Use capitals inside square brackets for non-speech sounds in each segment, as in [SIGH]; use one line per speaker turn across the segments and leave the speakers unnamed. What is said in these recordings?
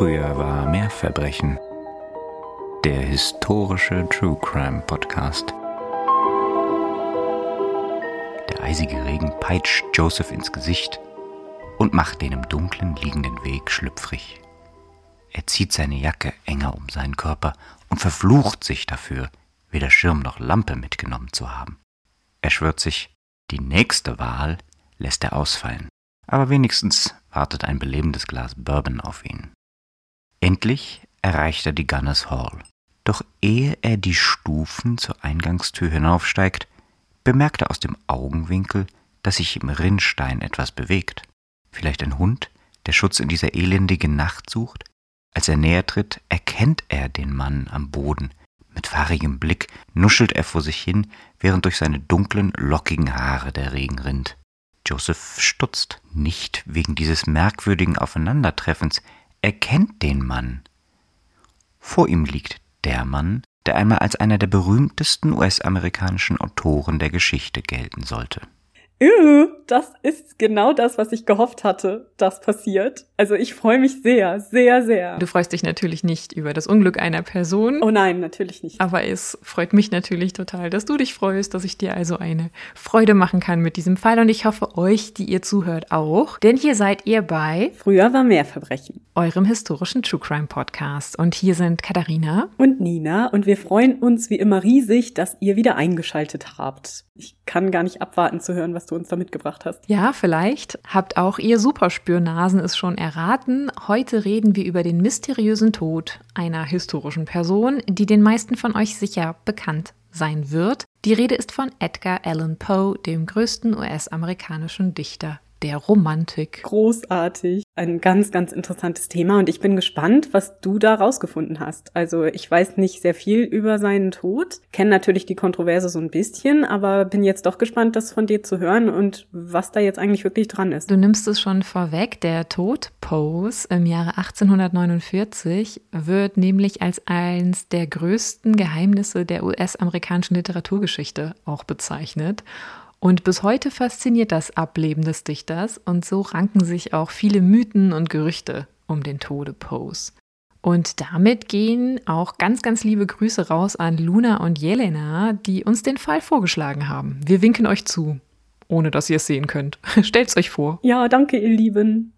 Früher war mehr Verbrechen. Der historische True Crime Podcast. Der eisige Regen peitscht Joseph ins Gesicht und macht den im Dunkeln liegenden Weg schlüpfrig. Er zieht seine Jacke enger um seinen Körper und verflucht sich dafür, weder Schirm noch Lampe mitgenommen zu haben. Er schwört sich, die nächste Wahl lässt er ausfallen, aber wenigstens wartet ein belebendes Glas Bourbon auf ihn. Endlich erreicht er die Gunners Hall. Doch ehe er die Stufen zur Eingangstür hinaufsteigt, bemerkt er aus dem Augenwinkel, dass sich im Rinnstein etwas bewegt. Vielleicht ein Hund, der Schutz in dieser elendigen Nacht sucht? Als er näher tritt, erkennt er den Mann am Boden. Mit fahrigem Blick nuschelt er vor sich hin, während durch seine dunklen, lockigen Haare der Regen rinnt. Joseph stutzt, nicht wegen dieses merkwürdigen Aufeinandertreffens, er kennt den Mann. Vor ihm liegt der Mann, der einmal als einer der berühmtesten US-amerikanischen Autoren der Geschichte gelten sollte
das ist genau das, was ich gehofft hatte, das passiert. Also ich freue mich sehr, sehr, sehr.
Du freust dich natürlich nicht über das Unglück einer Person.
Oh nein, natürlich nicht.
Aber es freut mich natürlich total, dass du dich freust, dass ich dir also eine Freude machen kann mit diesem Fall. Und ich hoffe euch, die ihr zuhört, auch. Denn hier seid ihr bei
Früher war mehr Verbrechen.
Eurem historischen True Crime Podcast. Und hier sind Katharina
und Nina. Und wir freuen uns wie immer riesig, dass ihr wieder eingeschaltet habt. Ich kann gar nicht abwarten zu hören, was du uns da mitgebracht hast.
Ja, vielleicht habt auch ihr Superspürnasen es schon erraten. Heute reden wir über den mysteriösen Tod einer historischen Person, die den meisten von euch sicher bekannt sein wird. Die Rede ist von Edgar Allan Poe, dem größten US-amerikanischen Dichter der Romantik.
Großartig. Ein ganz, ganz interessantes Thema und ich bin gespannt, was du da rausgefunden hast. Also ich weiß nicht sehr viel über seinen Tod, kenne natürlich die Kontroverse so ein bisschen, aber bin jetzt doch gespannt, das von dir zu hören und was da jetzt eigentlich wirklich dran ist.
Du nimmst es schon vorweg, der Tod Poes im Jahre 1849 wird nämlich als eines der größten Geheimnisse der US-amerikanischen Literaturgeschichte auch bezeichnet. Und bis heute fasziniert das Ableben des Dichters und so ranken sich auch viele Mythen und Gerüchte um den Tode Poes. Und damit gehen auch ganz, ganz liebe Grüße raus an Luna und Jelena, die uns den Fall vorgeschlagen haben. Wir winken euch zu, ohne dass ihr es sehen könnt. [LAUGHS] Stellt's euch vor.
Ja, danke, ihr Lieben.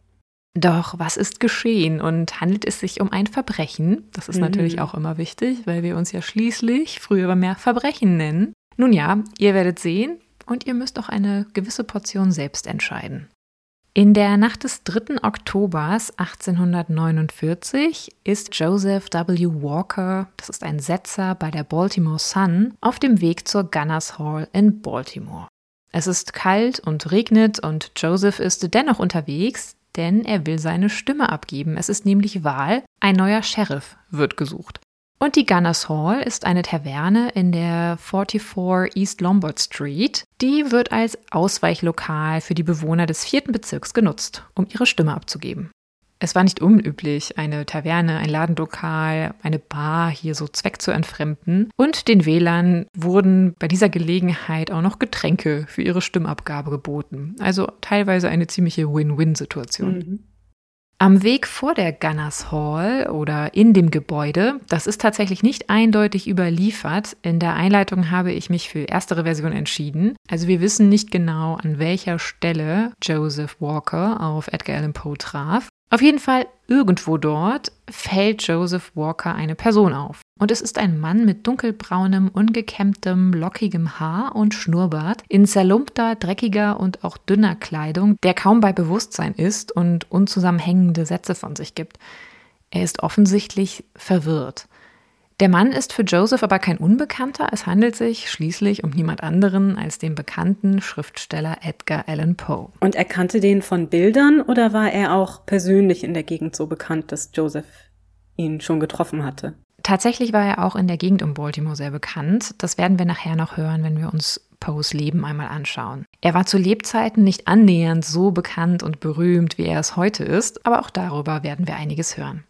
Doch was ist geschehen und handelt es sich um ein Verbrechen? Das ist mhm. natürlich auch immer wichtig, weil wir uns ja schließlich früher mehr Verbrechen nennen. Nun ja, ihr werdet sehen, und ihr müsst auch eine gewisse Portion selbst entscheiden. In der Nacht des 3. Oktobers 1849 ist Joseph W. Walker, das ist ein Setzer bei der Baltimore Sun, auf dem Weg zur Gunners Hall in Baltimore. Es ist kalt und regnet und Joseph ist dennoch unterwegs, denn er will seine Stimme abgeben. Es ist nämlich Wahl, ein neuer Sheriff wird gesucht. Und die Gunners Hall ist eine Taverne in der 44 East Lombard Street. Die wird als Ausweichlokal für die Bewohner des vierten Bezirks genutzt, um ihre Stimme abzugeben. Es war nicht unüblich, eine Taverne, ein Ladenlokal, eine Bar hier so Zweck zu entfremden. Und den Wählern wurden bei dieser Gelegenheit auch noch Getränke für ihre Stimmabgabe geboten. Also teilweise eine ziemliche Win-Win-Situation. Mhm. Am Weg vor der Gunners Hall oder in dem Gebäude, das ist tatsächlich nicht eindeutig überliefert. In der Einleitung habe ich mich für erstere Version entschieden. Also wir wissen nicht genau, an welcher Stelle Joseph Walker auf Edgar Allan Poe traf. Auf jeden Fall irgendwo dort fällt Joseph Walker eine Person auf. Und es ist ein Mann mit dunkelbraunem, ungekämmtem, lockigem Haar und Schnurrbart, in zerlumpter, dreckiger und auch dünner Kleidung, der kaum bei Bewusstsein ist und unzusammenhängende Sätze von sich gibt. Er ist offensichtlich verwirrt. Der Mann ist für Joseph aber kein Unbekannter. Es handelt sich schließlich um niemand anderen als den bekannten Schriftsteller Edgar Allan Poe.
Und er kannte den von Bildern oder war er auch persönlich in der Gegend so bekannt, dass Joseph ihn schon getroffen hatte?
Tatsächlich war er auch in der Gegend um Baltimore sehr bekannt. Das werden wir nachher noch hören, wenn wir uns Poes Leben einmal anschauen. Er war zu Lebzeiten nicht annähernd so bekannt und berühmt, wie er es heute ist, aber auch darüber werden wir einiges hören.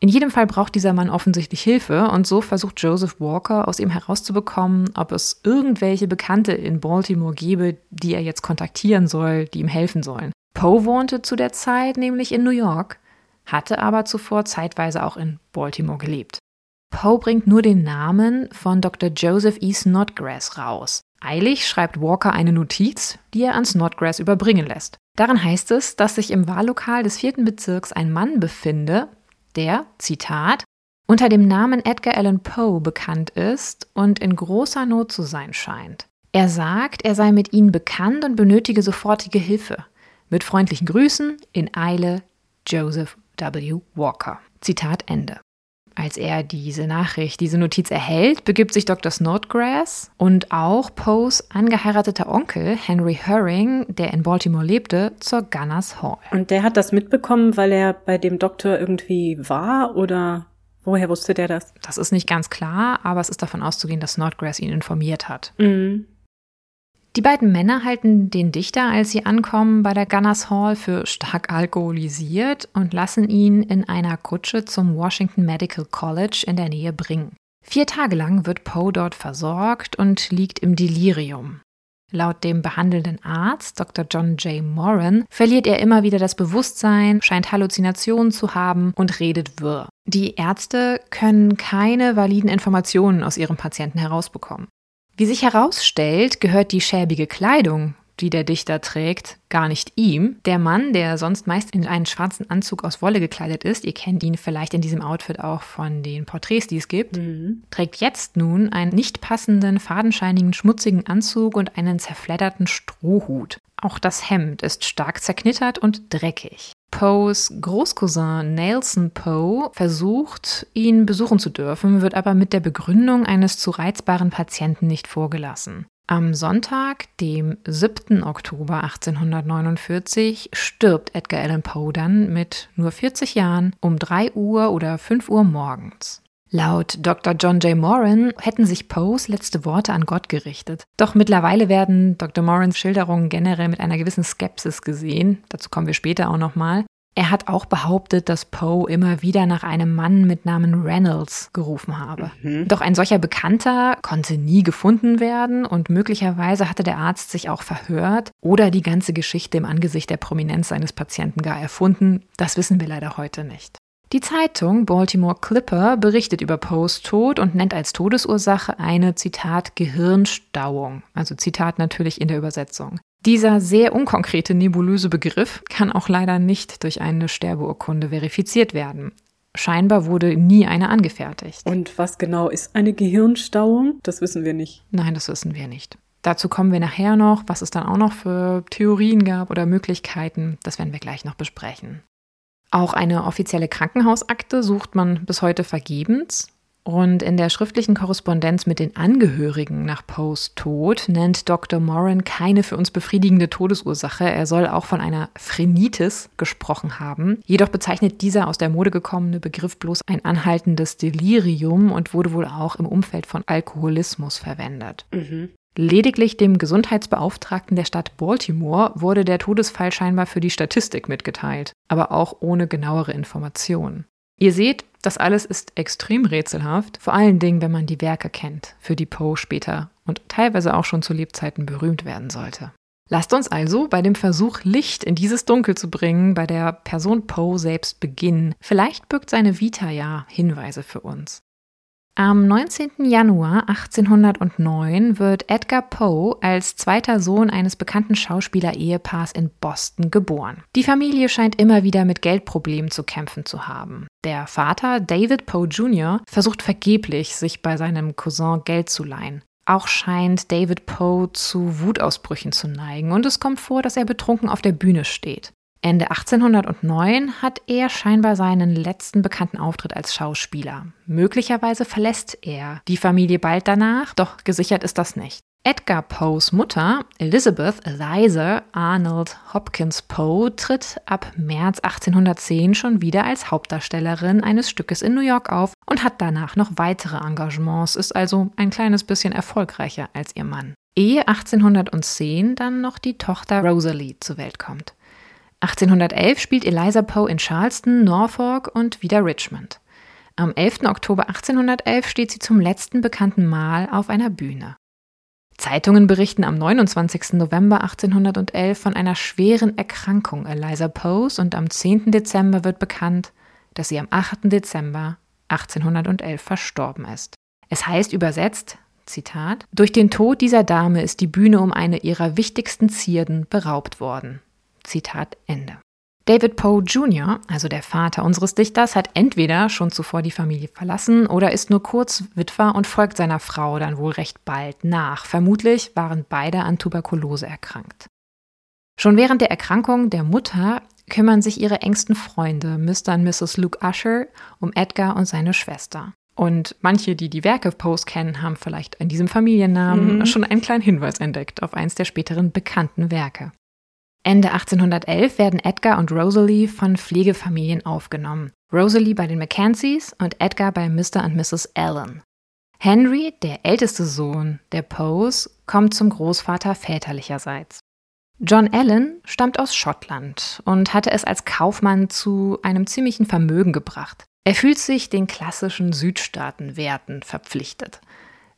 In jedem Fall braucht dieser Mann offensichtlich Hilfe und so versucht Joseph Walker aus ihm herauszubekommen, ob es irgendwelche Bekannte in Baltimore gäbe, die er jetzt kontaktieren soll, die ihm helfen sollen. Poe wohnte zu der Zeit nämlich in New York. hatte aber zuvor zeitweise auch in Baltimore gelebt. Poe bringt nur den Namen von Dr. Joseph E. Snodgrass raus. Eilig schreibt Walker eine Notiz, die er an Snodgrass überbringen lässt. Darin heißt es, dass sich im Wahllokal des vierten Bezirks ein Mann befinde, der, Zitat, unter dem Namen Edgar Allan Poe bekannt ist und in großer Not zu sein scheint. Er sagt, er sei mit ihnen bekannt und benötige sofortige Hilfe. Mit freundlichen Grüßen, in Eile, Joseph W. Walker. Zitat Ende. Als er diese Nachricht, diese Notiz erhält, begibt sich Dr. Snodgrass und auch Poes angeheirateter Onkel Henry Herring, der in Baltimore lebte, zur Gunners Hall.
Und der hat das mitbekommen, weil er bei dem Doktor irgendwie war oder woher wusste der das?
Das ist nicht ganz klar, aber es ist davon auszugehen, dass Snodgrass ihn informiert hat.
Mhm.
Die beiden Männer halten den Dichter, als sie ankommen, bei der Gunners Hall für stark alkoholisiert und lassen ihn in einer Kutsche zum Washington Medical College in der Nähe bringen. Vier Tage lang wird Poe dort versorgt und liegt im Delirium. Laut dem behandelnden Arzt, Dr. John J. Moran, verliert er immer wieder das Bewusstsein, scheint Halluzinationen zu haben und redet wirr. Die Ärzte können keine validen Informationen aus ihrem Patienten herausbekommen. Wie sich herausstellt, gehört die schäbige Kleidung, die der Dichter trägt, gar nicht ihm. Der Mann, der sonst meist in einen schwarzen Anzug aus Wolle gekleidet ist, ihr kennt ihn vielleicht in diesem Outfit auch von den Porträts, die es gibt, mhm. trägt jetzt nun einen nicht passenden, fadenscheinigen, schmutzigen Anzug und einen zerfledderten Strohhut. Auch das Hemd ist stark zerknittert und dreckig. Poes Großcousin Nelson Poe versucht, ihn besuchen zu dürfen, wird aber mit der Begründung eines zu reizbaren Patienten nicht vorgelassen. Am Sonntag, dem 7. Oktober 1849, stirbt Edgar Allan Poe dann mit nur 40 Jahren um 3 Uhr oder 5 Uhr morgens. Laut Dr. John J. Moran hätten sich Poes letzte Worte an Gott gerichtet. Doch mittlerweile werden Dr. Morans Schilderungen generell mit einer gewissen Skepsis gesehen. Dazu kommen wir später auch nochmal. Er hat auch behauptet, dass Poe immer wieder nach einem Mann mit Namen Reynolds gerufen habe. Mhm. Doch ein solcher Bekannter konnte nie gefunden werden und möglicherweise hatte der Arzt sich auch verhört oder die ganze Geschichte im Angesicht der Prominenz seines Patienten gar erfunden. Das wissen wir leider heute nicht. Die Zeitung Baltimore Clipper berichtet über Poes Tod und nennt als Todesursache eine, Zitat, Gehirnstauung. Also Zitat natürlich in der Übersetzung. Dieser sehr unkonkrete nebulöse Begriff kann auch leider nicht durch eine Sterbeurkunde verifiziert werden. Scheinbar wurde nie eine angefertigt.
Und was genau ist eine Gehirnstauung? Das wissen wir nicht.
Nein, das wissen wir nicht. Dazu kommen wir nachher noch, was es dann auch noch für Theorien gab oder Möglichkeiten. Das werden wir gleich noch besprechen. Auch eine offizielle Krankenhausakte sucht man bis heute vergebens. Und in der schriftlichen Korrespondenz mit den Angehörigen nach Poes Tod nennt Dr. Moran keine für uns befriedigende Todesursache. Er soll auch von einer Phrenitis gesprochen haben. Jedoch bezeichnet dieser aus der Mode gekommene Begriff bloß ein anhaltendes Delirium und wurde wohl auch im Umfeld von Alkoholismus verwendet. Mhm. Lediglich dem Gesundheitsbeauftragten der Stadt Baltimore wurde der Todesfall scheinbar für die Statistik mitgeteilt, aber auch ohne genauere Informationen. Ihr seht, das alles ist extrem rätselhaft, vor allen Dingen, wenn man die Werke kennt, für die Poe später und teilweise auch schon zu Lebzeiten berühmt werden sollte. Lasst uns also bei dem Versuch, Licht in dieses Dunkel zu bringen, bei der Person Poe selbst beginnen. Vielleicht birgt seine Vita ja Hinweise für uns. Am 19. Januar 1809 wird Edgar Poe als zweiter Sohn eines bekannten Schauspieler-Ehepaars in Boston geboren. Die Familie scheint immer wieder mit Geldproblemen zu kämpfen zu haben. Der Vater, David Poe Jr., versucht vergeblich, sich bei seinem Cousin Geld zu leihen. Auch scheint David Poe zu Wutausbrüchen zu neigen und es kommt vor, dass er betrunken auf der Bühne steht. Ende 1809 hat er scheinbar seinen letzten bekannten Auftritt als Schauspieler. Möglicherweise verlässt er die Familie bald danach, doch gesichert ist das nicht. Edgar Poes Mutter, Elizabeth Eliza Arnold Hopkins Poe, tritt ab März 1810 schon wieder als Hauptdarstellerin eines Stückes in New York auf und hat danach noch weitere Engagements, ist also ein kleines bisschen erfolgreicher als ihr Mann. Ehe 1810 dann noch die Tochter Rosalie zur Welt kommt. 1811 spielt Eliza Poe in Charleston, Norfolk und wieder Richmond. Am 11. Oktober 1811 steht sie zum letzten bekannten Mal auf einer Bühne. Zeitungen berichten am 29. November 1811 von einer schweren Erkrankung Eliza Poes und am 10. Dezember wird bekannt, dass sie am 8. Dezember 1811 verstorben ist. Es heißt übersetzt, Zitat, durch den Tod dieser Dame ist die Bühne um eine ihrer wichtigsten Zierden beraubt worden. Zitat Ende. David Poe Jr., also der Vater unseres Dichters, hat entweder schon zuvor die Familie verlassen oder ist nur kurz Witwer und folgt seiner Frau dann wohl recht bald nach. Vermutlich waren beide an Tuberkulose erkrankt. Schon während der Erkrankung der Mutter kümmern sich ihre engsten Freunde, Mr. und Mrs. Luke Usher, um Edgar und seine Schwester. Und manche, die die Werke Poes kennen, haben vielleicht in diesem Familiennamen mhm. schon einen kleinen Hinweis entdeckt auf eins der späteren bekannten Werke. Ende 1811 werden Edgar und Rosalie von Pflegefamilien aufgenommen. Rosalie bei den Mackenzies und Edgar bei Mr. und Mrs. Allen. Henry, der älteste Sohn der Poes, kommt zum Großvater väterlicherseits. John Allen stammt aus Schottland und hatte es als Kaufmann zu einem ziemlichen Vermögen gebracht. Er fühlt sich den klassischen Südstaatenwerten verpflichtet.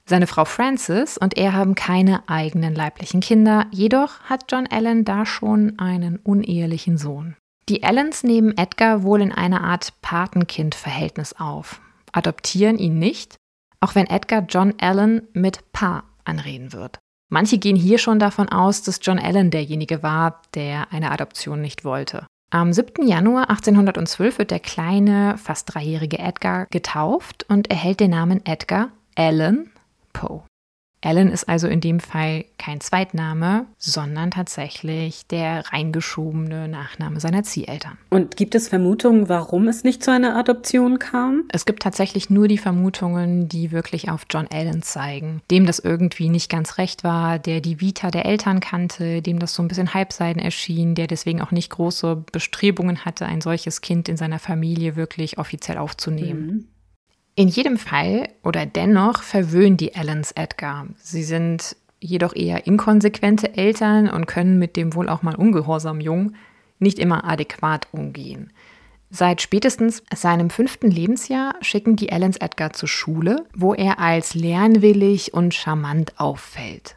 Seine Frau Frances und er haben keine eigenen leiblichen Kinder, jedoch hat John Allen da schon einen unehelichen Sohn. Die Allens nehmen Edgar wohl in einer Art Patenkind-Verhältnis auf, adoptieren ihn nicht, auch wenn Edgar John Allen mit Pa anreden wird. Manche gehen hier schon davon aus, dass John Allen derjenige war, der eine Adoption nicht wollte. Am 7. Januar 1812 wird der kleine, fast dreijährige Edgar getauft und erhält den Namen Edgar Allen Poe. Alan ist also in dem Fall kein Zweitname, sondern tatsächlich der reingeschobene Nachname seiner Zieheltern.
Und gibt es Vermutungen, warum es nicht zu einer Adoption kam?
Es gibt tatsächlich nur die Vermutungen, die wirklich auf John Allen zeigen, dem das irgendwie nicht ganz recht war, der die Vita der Eltern kannte, dem das so ein bisschen halbseiden erschien, der deswegen auch nicht große Bestrebungen hatte, ein solches Kind in seiner Familie wirklich offiziell aufzunehmen. Mhm. In jedem Fall oder dennoch verwöhnen die Allens Edgar. Sie sind jedoch eher inkonsequente Eltern und können mit dem wohl auch mal ungehorsamen Jungen nicht immer adäquat umgehen. Seit spätestens seinem fünften Lebensjahr schicken die Allens Edgar zur Schule, wo er als lernwillig und charmant auffällt.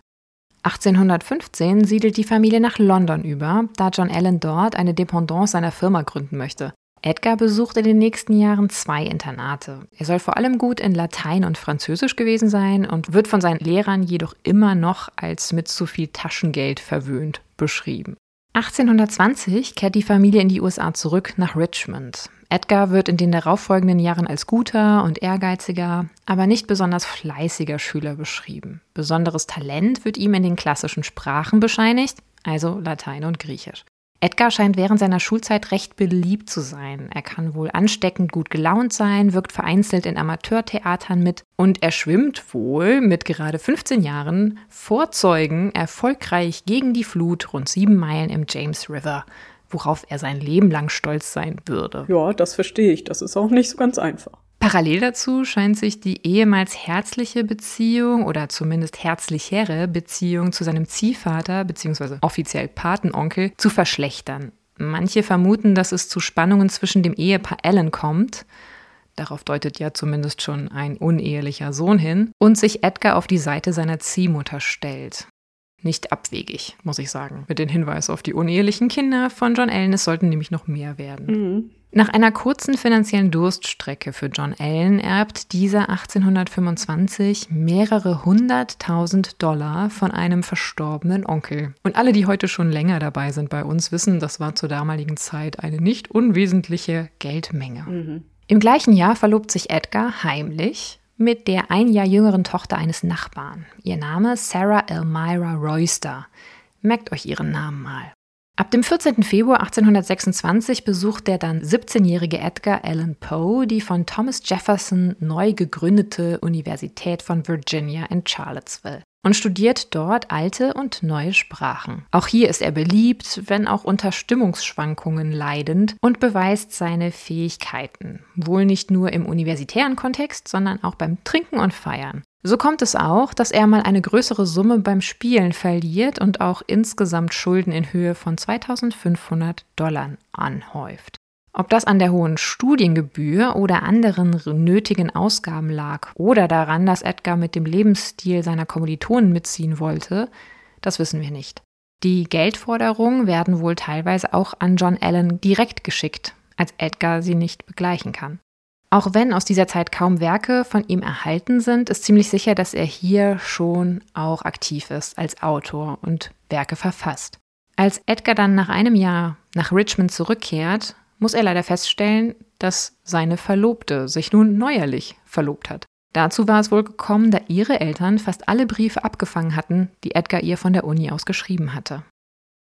1815 siedelt die Familie nach London über, da John Allen dort eine Dependance seiner Firma gründen möchte. Edgar besucht in den nächsten Jahren zwei Internate. Er soll vor allem gut in Latein und Französisch gewesen sein und wird von seinen Lehrern jedoch immer noch als mit zu viel Taschengeld verwöhnt beschrieben. 1820 kehrt die Familie in die USA zurück nach Richmond. Edgar wird in den darauffolgenden Jahren als guter und ehrgeiziger, aber nicht besonders fleißiger Schüler beschrieben. Besonderes Talent wird ihm in den klassischen Sprachen bescheinigt, also Latein und Griechisch. Edgar scheint während seiner Schulzeit recht beliebt zu sein. Er kann wohl ansteckend gut gelaunt sein, wirkt vereinzelt in Amateurtheatern mit und er schwimmt wohl mit gerade 15 Jahren vor Zeugen erfolgreich gegen die Flut rund sieben Meilen im James River, worauf er sein Leben lang stolz sein würde.
Ja, das verstehe ich. Das ist auch nicht so ganz einfach.
Parallel dazu scheint sich die ehemals herzliche Beziehung oder zumindest herzlichere Beziehung zu seinem Ziehvater bzw. offiziell Patenonkel zu verschlechtern. Manche vermuten, dass es zu Spannungen zwischen dem Ehepaar Allen kommt. Darauf deutet ja zumindest schon ein unehelicher Sohn hin und sich Edgar auf die Seite seiner Ziehmutter stellt. Nicht abwegig, muss ich sagen, mit dem Hinweis auf die unehelichen Kinder von John Allen. Es sollten nämlich noch mehr werden. Mhm. Nach einer kurzen finanziellen Durststrecke für John Allen erbt dieser 1825 mehrere hunderttausend Dollar von einem verstorbenen Onkel. Und alle, die heute schon länger dabei sind bei uns, wissen, das war zur damaligen Zeit eine nicht unwesentliche Geldmenge. Mhm. Im gleichen Jahr verlobt sich Edgar heimlich mit der ein Jahr jüngeren Tochter eines Nachbarn. Ihr Name Sarah Elmira Royster. Merkt euch ihren Namen mal. Ab dem 14. Februar 1826 besucht der dann 17-jährige Edgar Allan Poe die von Thomas Jefferson neu gegründete Universität von Virginia in Charlottesville und studiert dort alte und neue Sprachen. Auch hier ist er beliebt, wenn auch unter Stimmungsschwankungen leidend und beweist seine Fähigkeiten, wohl nicht nur im universitären Kontext, sondern auch beim Trinken und Feiern. So kommt es auch, dass er mal eine größere Summe beim Spielen verliert und auch insgesamt Schulden in Höhe von 2500 Dollar anhäuft. Ob das an der hohen Studiengebühr oder anderen nötigen Ausgaben lag oder daran, dass Edgar mit dem Lebensstil seiner Kommilitonen mitziehen wollte, das wissen wir nicht. Die Geldforderungen werden wohl teilweise auch an John Allen direkt geschickt, als Edgar sie nicht begleichen kann. Auch wenn aus dieser Zeit kaum Werke von ihm erhalten sind, ist ziemlich sicher, dass er hier schon auch aktiv ist als Autor und Werke verfasst. Als Edgar dann nach einem Jahr nach Richmond zurückkehrt, muss er leider feststellen, dass seine Verlobte sich nun neuerlich verlobt hat. Dazu war es wohl gekommen, da ihre Eltern fast alle Briefe abgefangen hatten, die Edgar ihr von der Uni aus geschrieben hatte.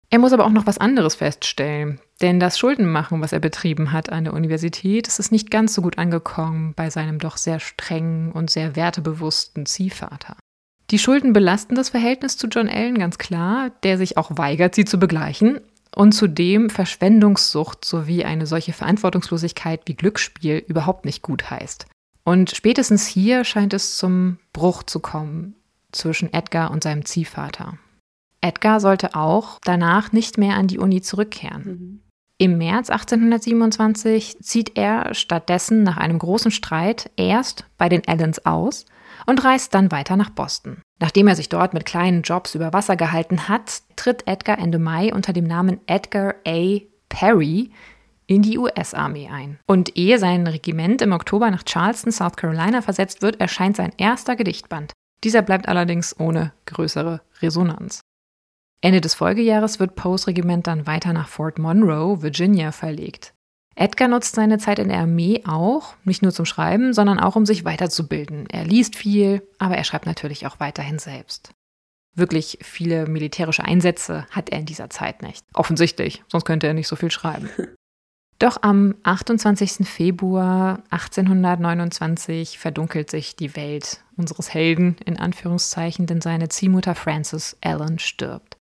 Er muss aber auch noch was anderes feststellen, denn das Schuldenmachen, was er betrieben hat an der Universität, ist nicht ganz so gut angekommen bei seinem doch sehr strengen und sehr wertebewussten Ziehvater. Die Schulden belasten das Verhältnis zu John Allen ganz klar, der sich auch weigert, sie zu begleichen und zudem Verschwendungssucht sowie eine solche Verantwortungslosigkeit wie Glücksspiel überhaupt nicht gut heißt. Und spätestens hier scheint es zum Bruch zu kommen zwischen Edgar und seinem Ziehvater. Edgar sollte auch danach nicht mehr an die Uni zurückkehren. Mhm. Im März 1827 zieht er stattdessen nach einem großen Streit erst bei den Allens aus und reist dann weiter nach Boston. Nachdem er sich dort mit kleinen Jobs über Wasser gehalten hat, tritt Edgar Ende Mai unter dem Namen Edgar A. Perry in die US-Armee ein. Und ehe sein Regiment im Oktober nach Charleston, South Carolina versetzt wird, erscheint sein erster Gedichtband. Dieser bleibt allerdings ohne größere Resonanz. Ende des Folgejahres wird Poes Regiment dann weiter nach Fort Monroe, Virginia, verlegt. Edgar nutzt seine Zeit in der Armee auch, nicht nur zum Schreiben, sondern auch um sich weiterzubilden. Er liest viel, aber er schreibt natürlich auch weiterhin selbst. Wirklich viele militärische Einsätze hat er in dieser Zeit nicht. Offensichtlich, sonst könnte er nicht so viel schreiben. [LAUGHS] Doch am 28. Februar 1829 verdunkelt sich die Welt unseres Helden in Anführungszeichen, denn seine Ziehmutter Frances Allen stirbt.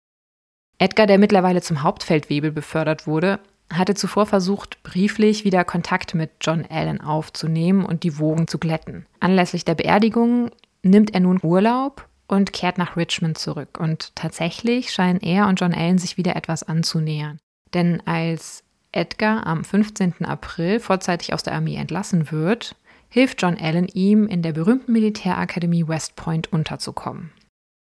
Edgar, der mittlerweile zum Hauptfeldwebel befördert wurde, hatte zuvor versucht, brieflich wieder Kontakt mit John Allen aufzunehmen und die Wogen zu glätten. Anlässlich der Beerdigung nimmt er nun Urlaub und kehrt nach Richmond zurück. Und tatsächlich scheinen er und John Allen sich wieder etwas anzunähern. Denn als Edgar am 15. April vorzeitig aus der Armee entlassen wird, hilft John Allen ihm, in der berühmten Militärakademie West Point unterzukommen.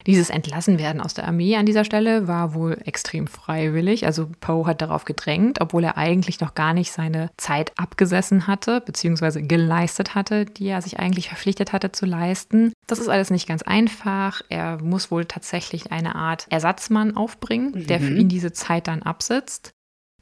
Dieses Entlassenwerden aus der Armee an dieser Stelle war wohl extrem freiwillig. Also Poe hat darauf gedrängt, obwohl er eigentlich noch gar nicht seine Zeit abgesessen hatte, beziehungsweise geleistet hatte, die er sich eigentlich verpflichtet hatte zu leisten. Das ist alles nicht ganz einfach. Er muss wohl tatsächlich eine Art Ersatzmann aufbringen, mhm. der für ihn diese Zeit dann absitzt.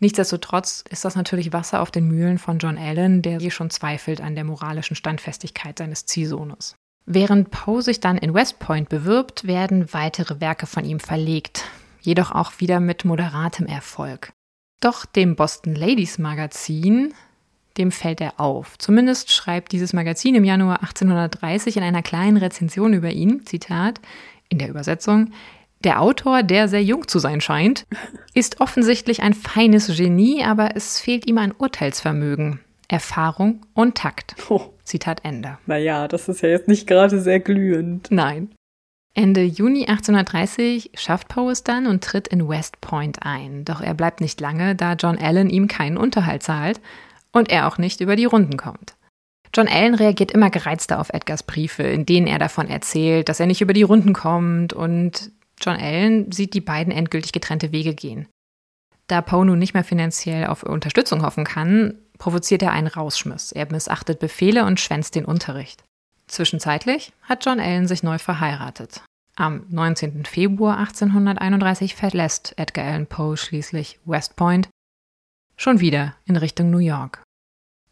Nichtsdestotrotz ist das natürlich Wasser auf den Mühlen von John Allen, der hier schon zweifelt an der moralischen Standfestigkeit seines Ziehsohnes. Während Poe sich dann in West Point bewirbt, werden weitere Werke von ihm verlegt, jedoch auch wieder mit moderatem Erfolg. Doch dem Boston Ladies Magazin, dem fällt er auf. Zumindest schreibt dieses Magazin im Januar 1830 in einer kleinen Rezension über ihn, Zitat, in der Übersetzung, der Autor, der sehr jung zu sein scheint, ist offensichtlich ein feines Genie, aber es fehlt ihm an Urteilsvermögen. Erfahrung und Takt. [LAUGHS] Oh. Zitat Ende.
Naja, das ist ja jetzt nicht gerade sehr glühend.
Nein. Ende Juni 1830 schafft Poe es dann und tritt in West Point ein. Doch er bleibt nicht lange, da John Allen ihm keinen Unterhalt zahlt und er auch nicht über die Runden kommt. John Allen reagiert immer gereizter auf Edgars Briefe, in denen er davon erzählt, dass er nicht über die Runden kommt und John Allen sieht die beiden endgültig getrennte Wege gehen. Da Poe nun nicht mehr finanziell auf Unterstützung hoffen kann, provoziert er einen Rausschmiss. Er missachtet Befehle und schwänzt den Unterricht. Zwischenzeitlich hat John Allen sich neu verheiratet. Am 19. Februar 1831 verlässt Edgar Allan Poe schließlich West Point, schon wieder in Richtung New York.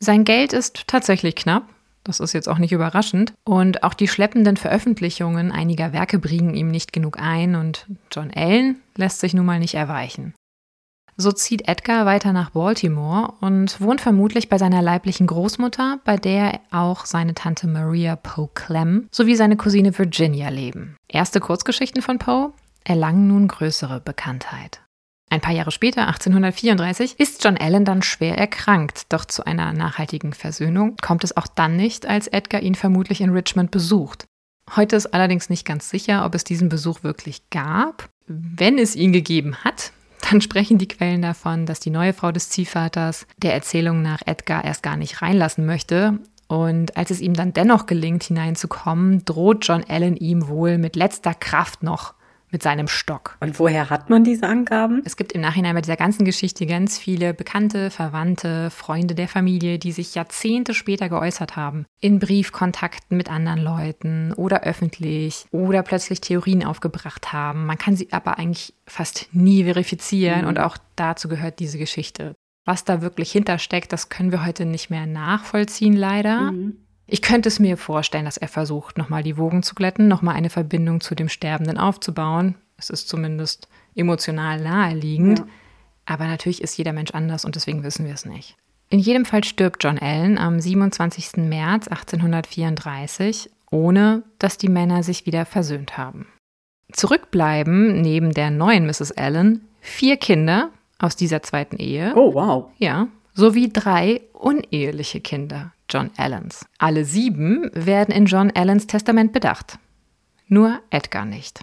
Sein Geld ist tatsächlich knapp, das ist jetzt auch nicht überraschend, und auch die schleppenden Veröffentlichungen einiger Werke bringen ihm nicht genug ein und John Allen lässt sich nun mal nicht erweichen. So zieht Edgar weiter nach Baltimore und wohnt vermutlich bei seiner leiblichen Großmutter, bei der auch seine Tante Maria Poe Clem sowie seine Cousine Virginia leben. Erste Kurzgeschichten von Poe erlangen nun größere Bekanntheit. Ein paar Jahre später, 1834, ist John Allen dann schwer erkrankt, doch zu einer nachhaltigen Versöhnung kommt es auch dann nicht, als Edgar ihn vermutlich in Richmond besucht. Heute ist allerdings nicht ganz sicher, ob es diesen Besuch wirklich gab. Wenn es ihn gegeben hat, Dann sprechen die Quellen davon, dass die neue Frau des Ziehvaters der Erzählung nach Edgar erst gar nicht reinlassen möchte. Und als es ihm dann dennoch gelingt, hineinzukommen, droht John Allen ihm wohl mit letzter Kraft noch mit seinem Stock.
Und woher hat man diese Angaben?
Es gibt im Nachhinein bei dieser ganzen Geschichte ganz viele Bekannte, Verwandte, Freunde der Familie, die sich Jahrzehnte später geäußert haben. In Briefkontakten mit anderen Leuten oder öffentlich oder plötzlich Theorien aufgebracht haben. Man kann sie aber eigentlich fast nie verifizieren mhm. und auch dazu gehört diese Geschichte. Was da wirklich hintersteckt, das können wir heute nicht mehr nachvollziehen, leider. Mhm. Ich könnte es mir vorstellen, dass er versucht, nochmal die Wogen zu glätten, nochmal eine Verbindung zu dem Sterbenden aufzubauen. Es ist zumindest emotional naheliegend. Ja. Aber natürlich ist jeder Mensch anders und deswegen wissen wir es nicht. In jedem Fall stirbt John Allen am 27. März 1834, ohne dass die Männer sich wieder versöhnt haben. Zurückbleiben neben der neuen Mrs. Allen vier Kinder aus dieser zweiten Ehe.
Oh, wow.
Ja, sowie drei uneheliche Kinder. John Allens. Alle sieben werden in John Allens Testament bedacht. Nur Edgar nicht.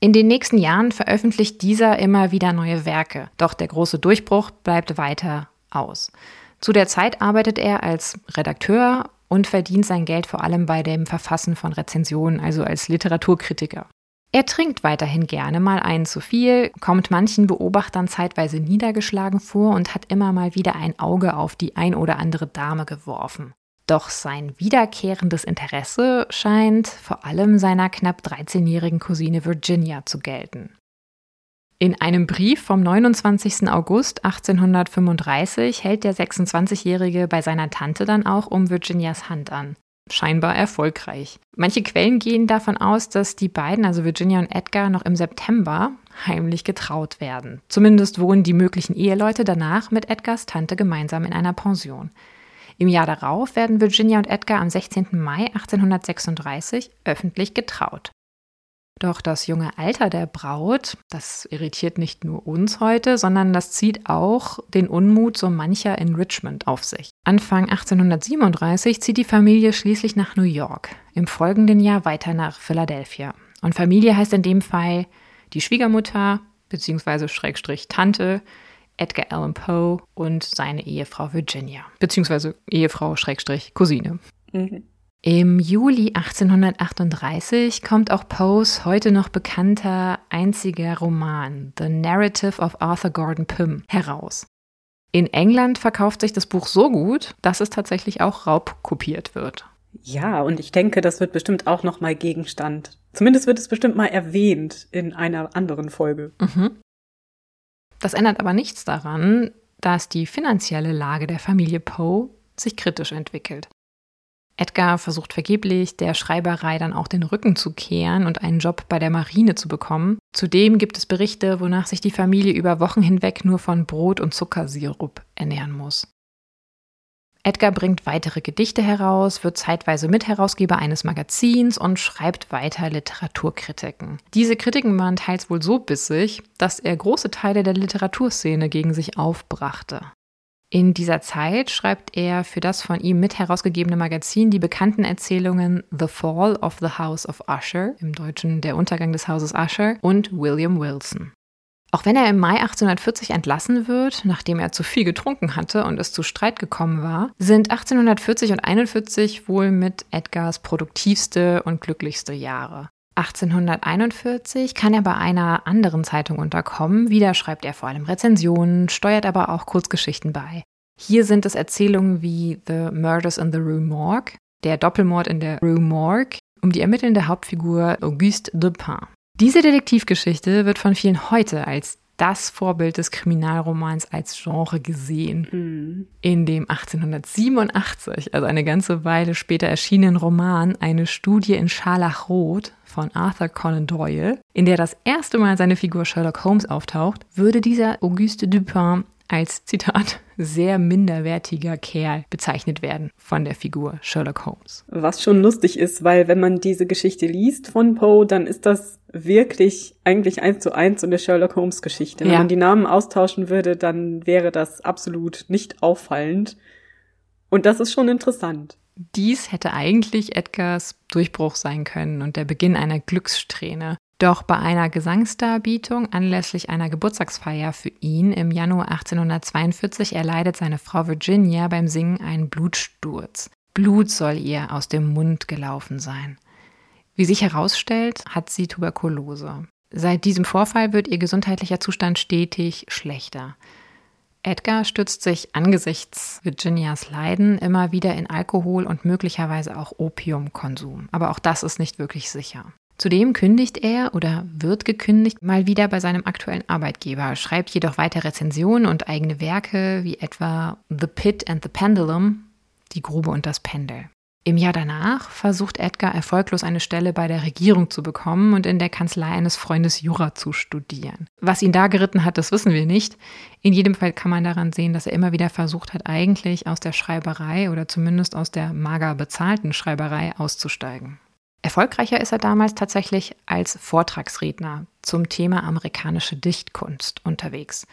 In den nächsten Jahren veröffentlicht dieser immer wieder neue Werke, doch der große Durchbruch bleibt weiter aus. Zu der Zeit arbeitet er als Redakteur und verdient sein Geld vor allem bei dem Verfassen von Rezensionen, also als Literaturkritiker. Er trinkt weiterhin gerne mal einen zu viel, kommt manchen Beobachtern zeitweise niedergeschlagen vor und hat immer mal wieder ein Auge auf die ein oder andere Dame geworfen. Doch sein wiederkehrendes Interesse scheint vor allem seiner knapp 13-jährigen Cousine Virginia zu gelten. In einem Brief vom 29. August 1835 hält der 26-Jährige bei seiner Tante dann auch um Virginias Hand an scheinbar erfolgreich. Manche Quellen gehen davon aus, dass die beiden, also Virginia und Edgar, noch im September heimlich getraut werden. Zumindest wohnen die möglichen Eheleute danach mit Edgars Tante gemeinsam in einer Pension. Im Jahr darauf werden Virginia und Edgar am 16. Mai 1836 öffentlich getraut. Doch das junge Alter der Braut, das irritiert nicht nur uns heute, sondern das zieht auch den Unmut so mancher in Richmond auf sich. Anfang 1837 zieht die Familie schließlich nach New York, im folgenden Jahr weiter nach Philadelphia. Und Familie heißt in dem Fall die Schwiegermutter bzw. Schrägstrich Tante, Edgar Allan Poe und seine Ehefrau Virginia, beziehungsweise Ehefrau Schrägstrich Cousine. Mhm. Im Juli 1838 kommt auch Poes heute noch bekannter einziger Roman The Narrative of Arthur Gordon Pym heraus. In England verkauft sich das Buch so gut, dass es tatsächlich auch raubkopiert wird.
Ja, und ich denke, das wird bestimmt auch noch mal Gegenstand. Zumindest wird es bestimmt mal erwähnt in einer anderen Folge. Mhm.
Das ändert aber nichts daran, dass die finanzielle Lage der Familie Poe sich kritisch entwickelt. Edgar versucht vergeblich, der Schreiberei dann auch den Rücken zu kehren und einen Job bei der Marine zu bekommen. Zudem gibt es Berichte, wonach sich die Familie über Wochen hinweg nur von Brot und Zuckersirup ernähren muss. Edgar bringt weitere Gedichte heraus, wird zeitweise Mitherausgeber eines Magazins und schreibt weiter Literaturkritiken. Diese Kritiken waren teils wohl so bissig, dass er große Teile der Literaturszene gegen sich aufbrachte. In dieser Zeit schreibt er für das von ihm mit herausgegebene Magazin die bekannten Erzählungen The Fall of the House of Usher, im Deutschen Der Untergang des Hauses Usher, und William Wilson. Auch wenn er im Mai 1840 entlassen wird, nachdem er zu viel getrunken hatte und es zu Streit gekommen war, sind 1840 und 1841 wohl mit Edgars produktivste und glücklichste Jahre. 1841 kann er bei einer anderen Zeitung unterkommen. Wieder schreibt er vor allem Rezensionen, steuert aber auch Kurzgeschichten bei. Hier sind es Erzählungen wie The Murders in the Rue Morgue, der Doppelmord in der Rue Morgue, um die ermittelnde Hauptfigur Auguste Dupin. Diese Detektivgeschichte wird von vielen heute als das Vorbild des Kriminalromans als Genre gesehen. Mhm. In dem 1887, also eine ganze Weile später erschienenen Roman Eine Studie in Scharlachrot von Arthur Conan Doyle, in der das erste Mal seine Figur Sherlock Holmes auftaucht, würde dieser Auguste Dupin als, Zitat, sehr minderwertiger Kerl bezeichnet werden von der Figur Sherlock Holmes.
Was schon lustig ist, weil wenn man diese Geschichte liest von Poe, dann ist das wirklich eigentlich eins zu eins so eine Sherlock Holmes Geschichte. Wenn ja. man die Namen austauschen würde, dann wäre das absolut nicht auffallend. Und das ist schon interessant.
Dies hätte eigentlich Edgars Durchbruch sein können und der Beginn einer Glückssträhne. Doch bei einer Gesangsdarbietung anlässlich einer Geburtstagsfeier für ihn im Januar 1842 erleidet seine Frau Virginia beim Singen einen Blutsturz. Blut soll ihr aus dem Mund gelaufen sein. Wie sich herausstellt, hat sie Tuberkulose. Seit diesem Vorfall wird ihr gesundheitlicher Zustand stetig schlechter. Edgar stützt sich angesichts Virginias Leiden immer wieder in Alkohol und möglicherweise auch Opiumkonsum. Aber auch das ist nicht wirklich sicher. Zudem kündigt er oder wird gekündigt mal wieder bei seinem aktuellen Arbeitgeber, schreibt jedoch weiter Rezensionen und eigene Werke wie etwa The Pit and the Pendulum, die Grube und das Pendel. Im Jahr danach versucht Edgar erfolglos eine Stelle bei der Regierung zu bekommen und in der Kanzlei eines Freundes Jura zu studieren. Was ihn da geritten hat, das wissen wir nicht. In jedem Fall kann man daran sehen, dass er immer wieder versucht hat, eigentlich aus der Schreiberei oder zumindest aus der mager bezahlten Schreiberei auszusteigen. Erfolgreicher ist er damals tatsächlich als Vortragsredner zum Thema amerikanische Dichtkunst unterwegs.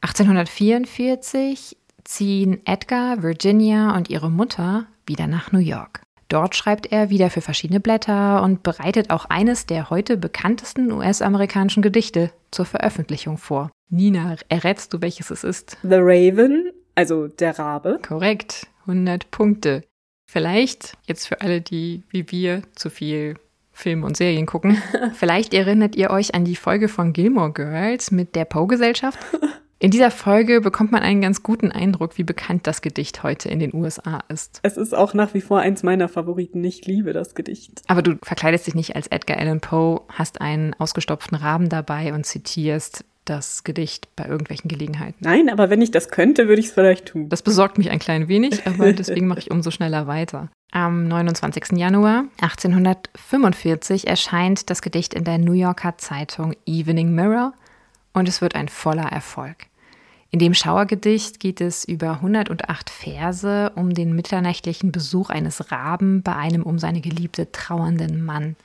1844 ziehen Edgar, Virginia und ihre Mutter wieder nach New York. Dort schreibt er wieder für verschiedene Blätter und bereitet auch eines der heute bekanntesten US-amerikanischen Gedichte zur Veröffentlichung vor. Nina, errätst du, welches es ist?
The Raven, also der Rabe.
Korrekt, 100 Punkte. Vielleicht, jetzt für alle, die wie wir zu viel Filme und Serien gucken, [LAUGHS] vielleicht erinnert ihr euch an die Folge von Gilmore Girls mit der Poe-Gesellschaft. [LAUGHS] In dieser Folge bekommt man einen ganz guten Eindruck, wie bekannt das Gedicht heute in den USA ist.
Es ist auch nach wie vor eins meiner Favoriten. Ich liebe das Gedicht.
Aber du verkleidest dich nicht als Edgar Allan Poe, hast einen ausgestopften Raben dabei und zitierst das Gedicht bei irgendwelchen Gelegenheiten.
Nein, aber wenn ich das könnte, würde ich es vielleicht tun.
Das besorgt mich ein klein wenig, aber [LAUGHS] deswegen mache ich umso schneller weiter. Am 29. Januar 1845 erscheint das Gedicht in der New Yorker Zeitung Evening Mirror und es wird ein voller Erfolg. In dem Schauergedicht geht es über 108 Verse um den mitternächtlichen Besuch eines Raben bei einem um seine Geliebte trauernden Mann.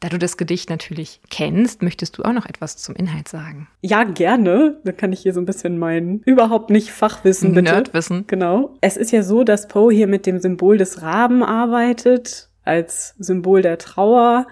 Da du das Gedicht natürlich kennst, möchtest du auch noch etwas zum Inhalt sagen?
Ja, gerne. Da kann ich hier so ein bisschen mein überhaupt nicht Fachwissen
bitte. Nerdwissen.
Genau. Es ist ja so, dass Poe hier mit dem Symbol des Raben arbeitet, als Symbol der Trauer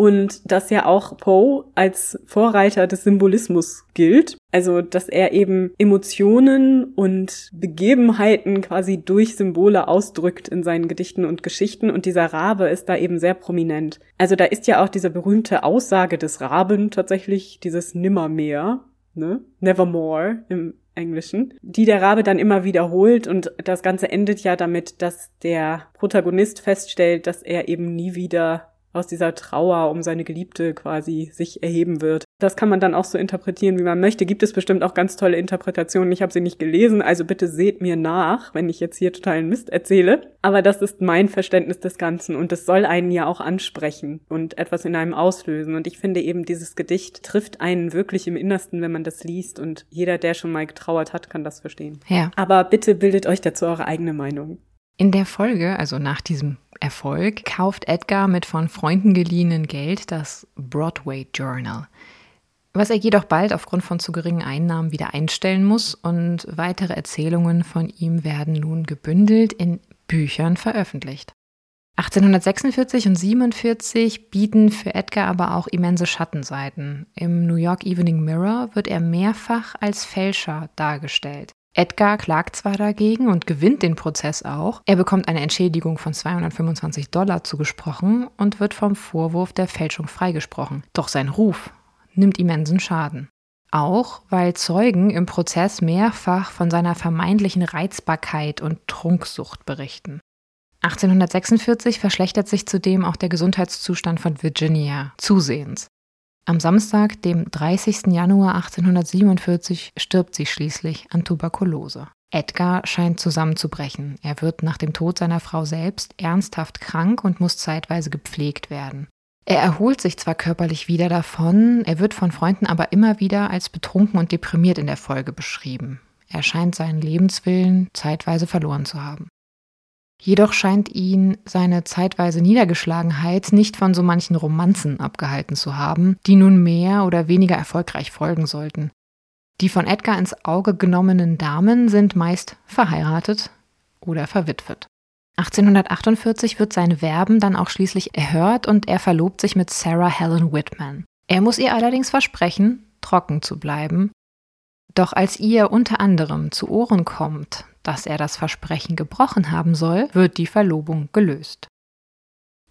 und dass ja auch Poe als Vorreiter des Symbolismus gilt. Also, dass er eben Emotionen und Begebenheiten quasi durch Symbole ausdrückt in seinen Gedichten und Geschichten und dieser Rabe ist da eben sehr prominent. Also, da ist ja auch diese berühmte Aussage des Raben tatsächlich dieses Nimmermehr, ne? Nevermore im Englischen, die der Rabe dann immer wiederholt und das Ganze endet ja damit, dass der Protagonist feststellt, dass er eben nie wieder aus dieser Trauer um seine Geliebte quasi sich erheben wird. Das kann man dann auch so interpretieren, wie man möchte. Gibt es bestimmt auch ganz tolle Interpretationen. Ich habe sie nicht gelesen, also bitte seht mir nach, wenn ich jetzt hier totalen Mist erzähle. Aber das ist mein Verständnis des Ganzen und es soll einen ja auch ansprechen und etwas in einem auslösen. Und ich finde eben, dieses Gedicht trifft einen wirklich im Innersten, wenn man das liest. Und jeder, der schon mal getrauert hat, kann das verstehen.
Ja.
Aber bitte bildet euch dazu eure eigene Meinung.
In der Folge, also nach diesem Erfolg, kauft Edgar mit von Freunden geliehenen Geld das Broadway Journal, was er jedoch bald aufgrund von zu geringen Einnahmen wieder einstellen muss und weitere Erzählungen von ihm werden nun gebündelt in Büchern veröffentlicht. 1846 und 47 bieten für Edgar aber auch immense Schattenseiten. Im New York Evening Mirror wird er mehrfach als Fälscher dargestellt. Edgar klagt zwar dagegen und gewinnt den Prozess auch. Er bekommt eine Entschädigung von 225 Dollar zugesprochen und wird vom Vorwurf der Fälschung freigesprochen. Doch sein Ruf nimmt immensen Schaden. Auch weil Zeugen im Prozess mehrfach von seiner vermeintlichen Reizbarkeit und Trunksucht berichten. 1846 verschlechtert sich zudem auch der Gesundheitszustand von Virginia zusehends. Am Samstag, dem 30. Januar 1847, stirbt sie schließlich an Tuberkulose. Edgar scheint zusammenzubrechen. Er wird nach dem Tod seiner Frau selbst ernsthaft krank und muss zeitweise gepflegt werden. Er erholt sich zwar körperlich wieder davon, er wird von Freunden aber immer wieder als betrunken und deprimiert in der Folge beschrieben. Er scheint seinen Lebenswillen zeitweise verloren zu haben. Jedoch scheint ihn seine zeitweise Niedergeschlagenheit nicht von so manchen Romanzen abgehalten zu haben, die nun mehr oder weniger erfolgreich folgen sollten. Die von Edgar ins Auge genommenen Damen sind meist verheiratet oder verwitwet. 1848 wird sein Werben dann auch schließlich erhört und er verlobt sich mit Sarah Helen Whitman. Er muss ihr allerdings versprechen, trocken zu bleiben. Doch als ihr unter anderem zu Ohren kommt, dass er das Versprechen gebrochen haben soll, wird die Verlobung gelöst.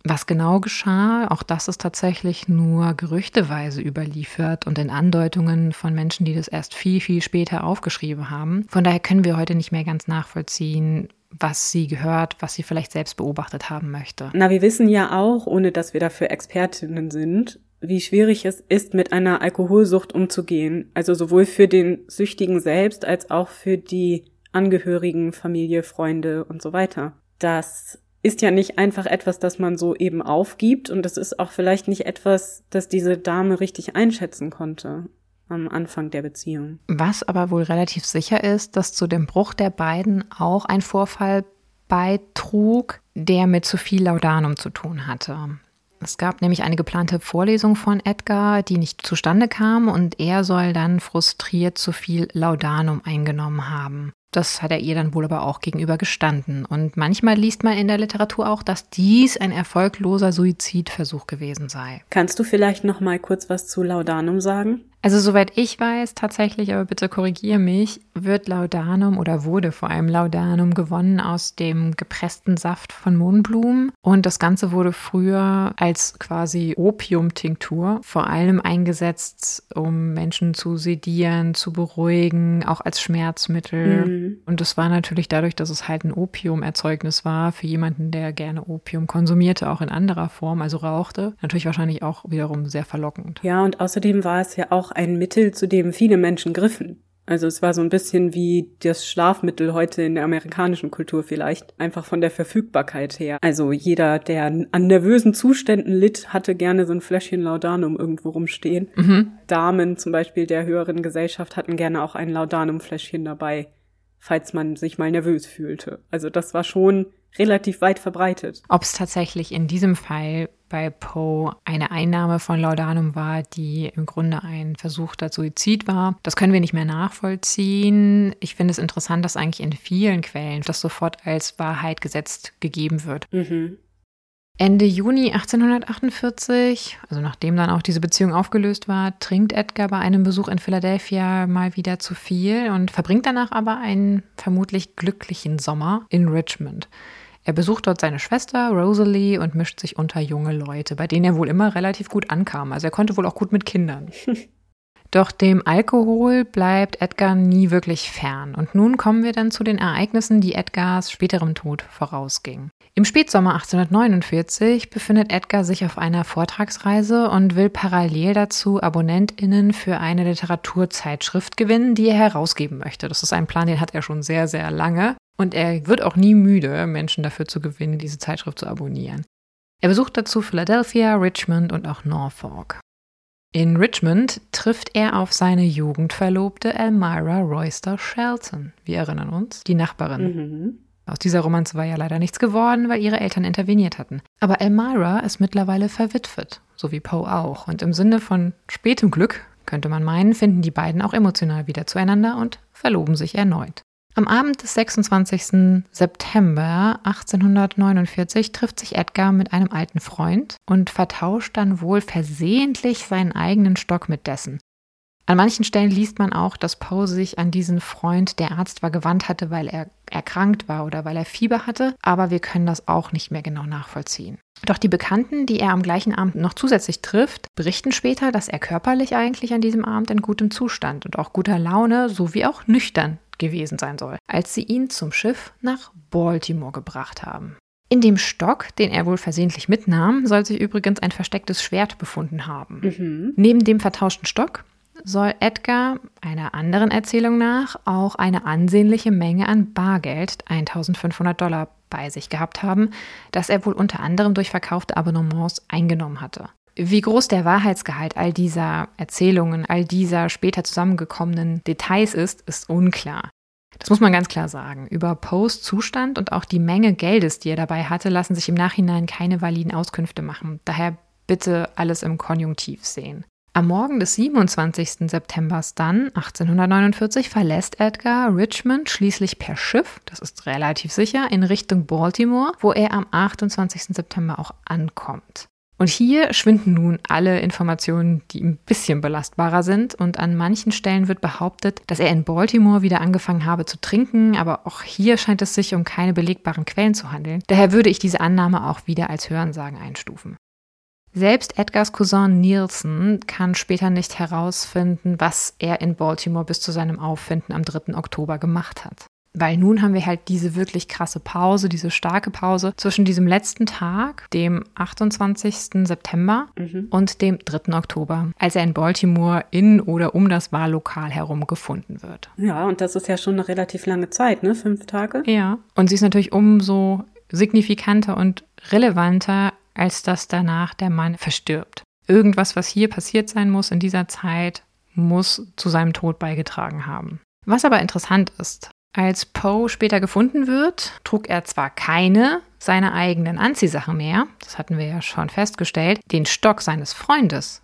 Was genau geschah, auch das ist tatsächlich nur gerüchteweise überliefert und in Andeutungen von Menschen, die das erst viel, viel später aufgeschrieben haben. Von daher können wir heute nicht mehr ganz nachvollziehen, was sie gehört, was sie vielleicht selbst beobachtet haben möchte.
Na, wir wissen ja auch, ohne dass wir dafür Expertinnen sind, wie schwierig es ist, mit einer Alkoholsucht umzugehen. Also sowohl für den Süchtigen selbst als auch für die Angehörigen, Familie, Freunde und so weiter. Das ist ja nicht einfach etwas, das man so eben aufgibt und das ist auch vielleicht nicht etwas, das diese Dame richtig einschätzen konnte am Anfang der Beziehung.
Was aber wohl relativ sicher ist, dass zu dem Bruch der beiden auch ein Vorfall beitrug, der mit zu viel Laudanum zu tun hatte. Es gab nämlich eine geplante Vorlesung von Edgar, die nicht zustande kam und er soll dann frustriert zu viel Laudanum eingenommen haben. Das hat er ihr dann wohl aber auch gegenüber gestanden. Und manchmal liest man in der Literatur auch, dass dies ein erfolgloser Suizidversuch gewesen sei.
Kannst du vielleicht noch mal kurz was zu Laudanum sagen?
Also soweit ich weiß, tatsächlich, aber bitte korrigiere mich, wird Laudanum oder wurde vor allem Laudanum gewonnen aus dem gepressten Saft von Mohnblumen. Und das Ganze wurde früher als quasi Opiumtinktur vor allem eingesetzt, um Menschen zu sedieren, zu beruhigen, auch als Schmerzmittel. Mhm. Und das war natürlich dadurch, dass es halt ein Opiumerzeugnis war für jemanden, der gerne Opium konsumierte, auch in anderer Form, also rauchte, natürlich wahrscheinlich auch wiederum sehr verlockend.
Ja, und außerdem war es ja auch auch ein Mittel, zu dem viele Menschen griffen. Also es war so ein bisschen wie das Schlafmittel heute in der amerikanischen Kultur vielleicht, einfach von der Verfügbarkeit her. Also jeder, der an nervösen Zuständen litt, hatte gerne so ein Fläschchen Laudanum irgendwo rumstehen. Mhm. Damen zum Beispiel der höheren Gesellschaft hatten gerne auch ein Laudanum-Fläschchen dabei, falls man sich mal nervös fühlte. Also das war schon relativ weit verbreitet.
Ob es tatsächlich in diesem Fall bei Poe eine Einnahme von Laudanum war, die im Grunde ein versuchter Suizid war. Das können wir nicht mehr nachvollziehen. Ich finde es interessant, dass eigentlich in vielen Quellen das sofort als Wahrheit gesetzt gegeben wird. Mhm. Ende Juni 1848, also nachdem dann auch diese Beziehung aufgelöst war, trinkt Edgar bei einem Besuch in Philadelphia mal wieder zu viel und verbringt danach aber einen vermutlich glücklichen Sommer in Richmond. Er besucht dort seine Schwester Rosalie und mischt sich unter junge Leute, bei denen er wohl immer relativ gut ankam. Also er konnte wohl auch gut mit Kindern. [LAUGHS] Doch dem Alkohol bleibt Edgar nie wirklich fern. Und nun kommen wir dann zu den Ereignissen, die Edgars späterem Tod vorausgingen. Im Spätsommer 1849 befindet Edgar sich auf einer Vortragsreise und will parallel dazu AbonnentInnen für eine Literaturzeitschrift gewinnen, die er herausgeben möchte. Das ist ein Plan, den hat er schon sehr, sehr lange. Und er wird auch nie müde, Menschen dafür zu gewinnen, diese Zeitschrift zu abonnieren. Er besucht dazu Philadelphia, Richmond und auch Norfolk. In Richmond trifft er auf seine Jugendverlobte Elmira Royster Shelton. Wir erinnern uns, die Nachbarin. Mhm. Aus dieser Romanze war ja leider nichts geworden, weil ihre Eltern interveniert hatten. Aber Elmira ist mittlerweile verwitwet, so wie Poe auch. Und im Sinne von spätem Glück, könnte man meinen, finden die beiden auch emotional wieder zueinander und verloben sich erneut. Am Abend des 26. September 1849 trifft sich Edgar mit einem alten Freund und vertauscht dann wohl versehentlich seinen eigenen Stock mit dessen. An manchen Stellen liest man auch, dass Poe sich an diesen Freund, der Arzt war, gewandt hatte, weil er erkrankt war oder weil er Fieber hatte, aber wir können das auch nicht mehr genau nachvollziehen. Doch die Bekannten, die er am gleichen Abend noch zusätzlich trifft, berichten später, dass er körperlich eigentlich an diesem Abend in gutem Zustand und auch guter Laune sowie auch nüchtern gewesen sein soll, als sie ihn zum Schiff nach Baltimore gebracht haben. In dem Stock, den er wohl versehentlich mitnahm, soll sich übrigens ein verstecktes Schwert befunden haben. Mhm. Neben dem vertauschten Stock soll Edgar einer anderen Erzählung nach auch eine ansehnliche Menge an Bargeld, 1500 Dollar, bei sich gehabt haben, das er wohl unter anderem durch verkaufte Abonnements eingenommen hatte. Wie groß der Wahrheitsgehalt all dieser Erzählungen, all dieser später zusammengekommenen Details ist, ist unklar. Das muss man ganz klar sagen. Über Poes Zustand und auch die Menge Geldes, die er dabei hatte, lassen sich im Nachhinein keine validen Auskünfte machen. Daher bitte alles im Konjunktiv sehen. Am Morgen des 27. September dann, 1849, verlässt Edgar Richmond schließlich per Schiff, das ist relativ sicher, in Richtung Baltimore, wo er am 28. September auch ankommt. Und hier schwinden nun alle Informationen, die ein bisschen belastbarer sind. Und an manchen Stellen wird behauptet, dass er in Baltimore wieder angefangen habe zu trinken. Aber auch hier scheint es sich um keine belegbaren Quellen zu handeln. Daher würde ich diese Annahme auch wieder als Hörensagen einstufen. Selbst Edgars Cousin Nielsen kann später nicht herausfinden, was er in Baltimore bis zu seinem Auffinden am 3. Oktober gemacht hat. Weil nun haben wir halt diese wirklich krasse Pause, diese starke Pause zwischen diesem letzten Tag, dem 28. September mhm. und dem 3. Oktober, als er in Baltimore in oder um das Wahllokal herum gefunden wird.
Ja, und das ist ja schon eine relativ lange Zeit, ne? Fünf Tage.
Ja, und sie ist natürlich umso signifikanter und relevanter, als dass danach der Mann verstirbt. Irgendwas, was hier passiert sein muss in dieser Zeit, muss zu seinem Tod beigetragen haben. Was aber interessant ist, als Poe später gefunden wird, trug er zwar keine seiner eigenen Anziehsachen mehr, das hatten wir ja schon festgestellt, den Stock seines Freundes,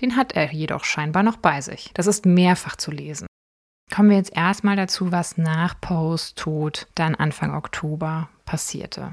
den hat er jedoch scheinbar noch bei sich. Das ist mehrfach zu lesen. Kommen wir jetzt erstmal dazu, was nach Poes Tod dann Anfang Oktober passierte.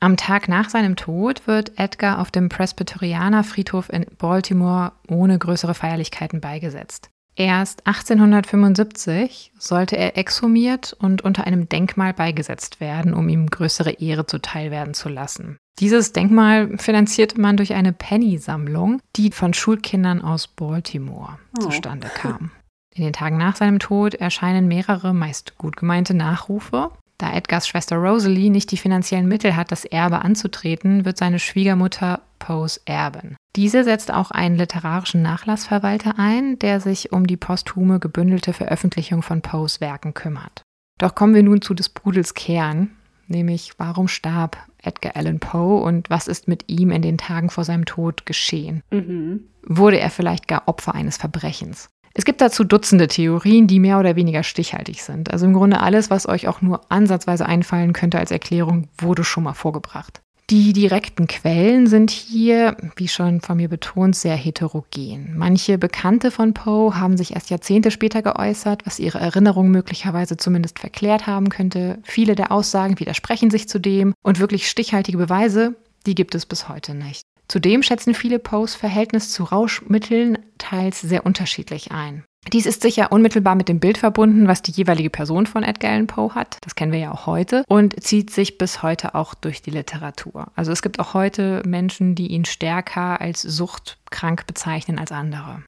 Am Tag nach seinem Tod wird Edgar auf dem Presbyterianer Friedhof in Baltimore ohne größere Feierlichkeiten beigesetzt. Erst 1875 sollte er exhumiert und unter einem Denkmal beigesetzt werden, um ihm größere Ehre zuteilwerden zu lassen. Dieses Denkmal finanzierte man durch eine Penny-Sammlung, die von Schulkindern aus Baltimore oh. zustande kam. In den Tagen nach seinem Tod erscheinen mehrere meist gut gemeinte Nachrufe. Da Edgars Schwester Rosalie nicht die finanziellen Mittel hat, das Erbe anzutreten, wird seine Schwiegermutter Poes erben. Diese setzt auch einen literarischen Nachlassverwalter ein, der sich um die posthume gebündelte Veröffentlichung von Poes Werken kümmert. Doch kommen wir nun zu des Pudels Kern, nämlich warum starb Edgar Allan Poe und was ist mit ihm in den Tagen vor seinem Tod geschehen? Mhm. Wurde er vielleicht gar Opfer eines Verbrechens? Es gibt dazu Dutzende Theorien, die mehr oder weniger stichhaltig sind. Also im Grunde alles, was euch auch nur ansatzweise einfallen könnte als Erklärung, wurde schon mal vorgebracht. Die direkten Quellen sind hier, wie schon von mir betont, sehr heterogen. Manche Bekannte von Poe haben sich erst Jahrzehnte später geäußert, was ihre Erinnerung möglicherweise zumindest verklärt haben könnte. Viele der Aussagen widersprechen sich zudem und wirklich stichhaltige Beweise, die gibt es bis heute nicht. Zudem schätzen viele Poes Verhältnis zu Rauschmitteln teils sehr unterschiedlich ein. Dies ist sicher unmittelbar mit dem Bild verbunden, was die jeweilige Person von Edgar Allan Poe hat. Das kennen wir ja auch heute und zieht sich bis heute auch durch die Literatur. Also es gibt auch heute Menschen, die ihn stärker als suchtkrank bezeichnen als andere.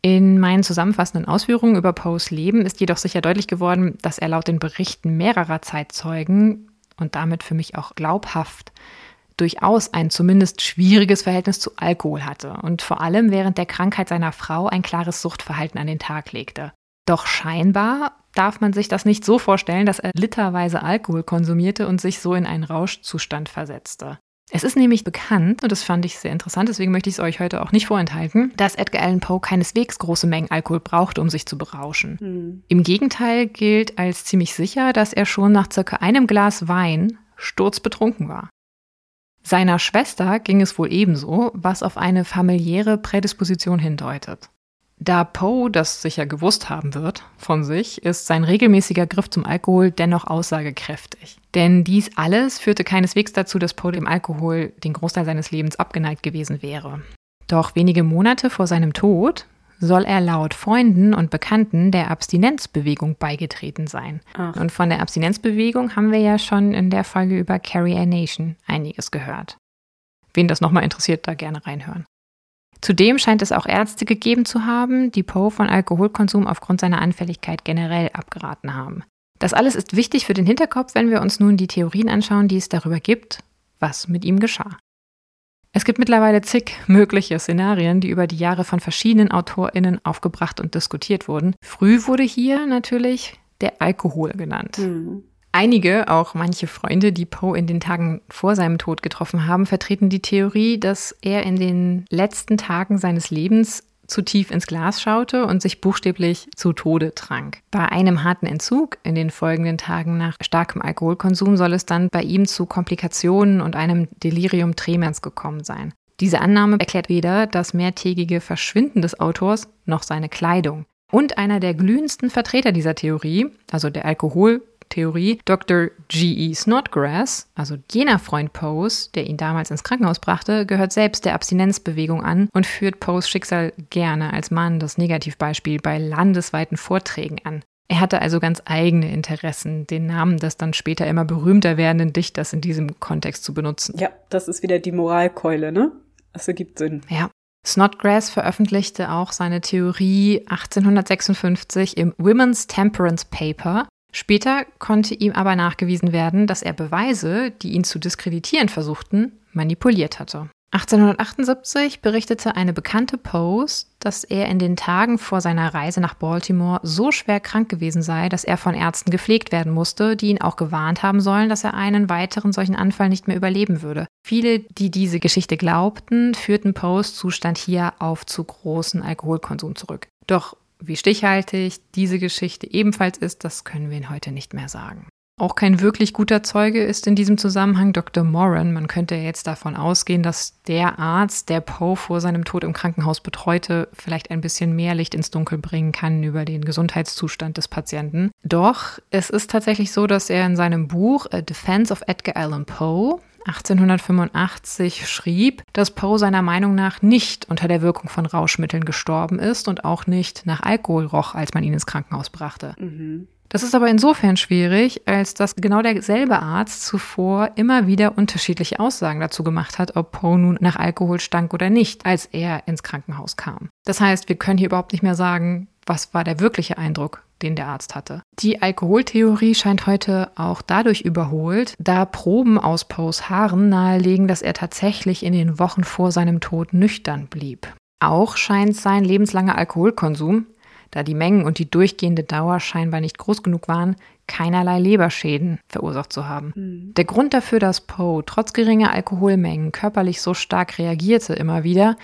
In meinen zusammenfassenden Ausführungen über Poes Leben ist jedoch sicher deutlich geworden, dass er laut den Berichten mehrerer Zeitzeugen und damit für mich auch glaubhaft durchaus ein zumindest schwieriges Verhältnis zu Alkohol hatte und vor allem während der Krankheit seiner Frau ein klares Suchtverhalten an den Tag legte. Doch scheinbar darf man sich das nicht so vorstellen, dass er literweise Alkohol konsumierte und sich so in einen Rauschzustand versetzte. Es ist nämlich bekannt, und das fand ich sehr interessant, deswegen möchte ich es euch heute auch nicht vorenthalten, dass Edgar Allan Poe keineswegs große Mengen Alkohol brauchte, um sich zu berauschen. Mhm. Im Gegenteil gilt als ziemlich sicher, dass er schon nach circa einem Glas Wein sturzbetrunken war. Seiner Schwester ging es wohl ebenso, was auf eine familiäre Prädisposition hindeutet. Da Poe das sicher gewusst haben wird von sich, ist sein regelmäßiger Griff zum Alkohol dennoch aussagekräftig. Denn dies alles führte keineswegs dazu, dass Poe dem Alkohol den Großteil seines Lebens abgeneigt gewesen wäre. Doch wenige Monate vor seinem Tod soll er laut Freunden und Bekannten der Abstinenzbewegung beigetreten sein. Ach. Und von der Abstinenzbewegung haben wir ja schon in der Folge über Carry a Nation einiges gehört. Wen das nochmal interessiert, da gerne reinhören. Zudem scheint es auch Ärzte gegeben zu haben, die Poe von Alkoholkonsum aufgrund seiner Anfälligkeit generell abgeraten haben. Das alles ist wichtig für den Hinterkopf, wenn wir uns nun die Theorien anschauen, die es darüber gibt, was mit ihm geschah. Es gibt mittlerweile zig mögliche Szenarien, die über die Jahre von verschiedenen AutorInnen aufgebracht und diskutiert wurden. Früh wurde hier natürlich der Alkohol genannt. Mhm. Einige, auch manche Freunde, die Poe in den Tagen vor seinem Tod getroffen haben, vertreten die Theorie, dass er in den letzten Tagen seines Lebens zu tief ins Glas schaute und sich buchstäblich zu Tode trank. Bei einem harten Entzug in den folgenden Tagen nach starkem Alkoholkonsum soll es dann bei ihm zu Komplikationen und einem Delirium tremens gekommen sein. Diese Annahme erklärt weder das mehrtägige Verschwinden des Autors noch seine Kleidung. Und einer der glühendsten Vertreter dieser Theorie, also der Alkoholtheorie, Dr. G.E. Snodgrass, also jener Freund Poes, der ihn damals ins Krankenhaus brachte, gehört selbst der Abstinenzbewegung an und führt Poes Schicksal gerne als Mann das Negativbeispiel bei landesweiten Vorträgen an. Er hatte also ganz eigene Interessen, den Namen des dann später immer berühmter werdenden Dichters in diesem Kontext zu benutzen.
Ja, das ist wieder die Moralkeule, ne? Das ergibt Sinn.
Ja. Snodgrass veröffentlichte auch seine Theorie 1856 im Women's Temperance Paper. Später konnte ihm aber nachgewiesen werden, dass er Beweise, die ihn zu diskreditieren versuchten, manipuliert hatte. 1878 berichtete eine bekannte Post, dass er in den Tagen vor seiner Reise nach Baltimore so schwer krank gewesen sei, dass er von Ärzten gepflegt werden musste, die ihn auch gewarnt haben sollen, dass er einen weiteren solchen Anfall nicht mehr überleben würde. Viele, die diese Geschichte glaubten, führten Poes Zustand hier auf zu großen Alkoholkonsum zurück. Doch wie stichhaltig diese Geschichte ebenfalls ist, das können wir ihn heute nicht mehr sagen. Auch kein wirklich guter Zeuge ist in diesem Zusammenhang Dr. Moran. Man könnte jetzt davon ausgehen, dass der Arzt, der Poe vor seinem Tod im Krankenhaus betreute, vielleicht ein bisschen mehr Licht ins Dunkel bringen kann über den Gesundheitszustand des Patienten. Doch es ist tatsächlich so, dass er in seinem Buch A Defense of Edgar Allan Poe 1885 schrieb, dass Poe seiner Meinung nach nicht unter der Wirkung von Rauschmitteln gestorben ist und auch nicht nach Alkohol roch, als man ihn ins Krankenhaus brachte. Mhm. Das ist aber insofern schwierig, als dass genau derselbe Arzt zuvor immer wieder unterschiedliche Aussagen dazu gemacht hat, ob Poe nun nach Alkohol stank oder nicht, als er ins Krankenhaus kam. Das heißt, wir können hier überhaupt nicht mehr sagen, was war der wirkliche Eindruck, den der Arzt hatte. Die Alkoholtheorie scheint heute auch dadurch überholt, da Proben aus Poes Haaren nahelegen, dass er tatsächlich in den Wochen vor seinem Tod nüchtern blieb. Auch scheint sein lebenslanger Alkoholkonsum da die Mengen und die durchgehende Dauer scheinbar nicht groß genug waren, keinerlei Leberschäden verursacht zu haben. Mhm. Der Grund dafür, dass Poe trotz geringer Alkoholmengen körperlich so stark reagierte immer wieder,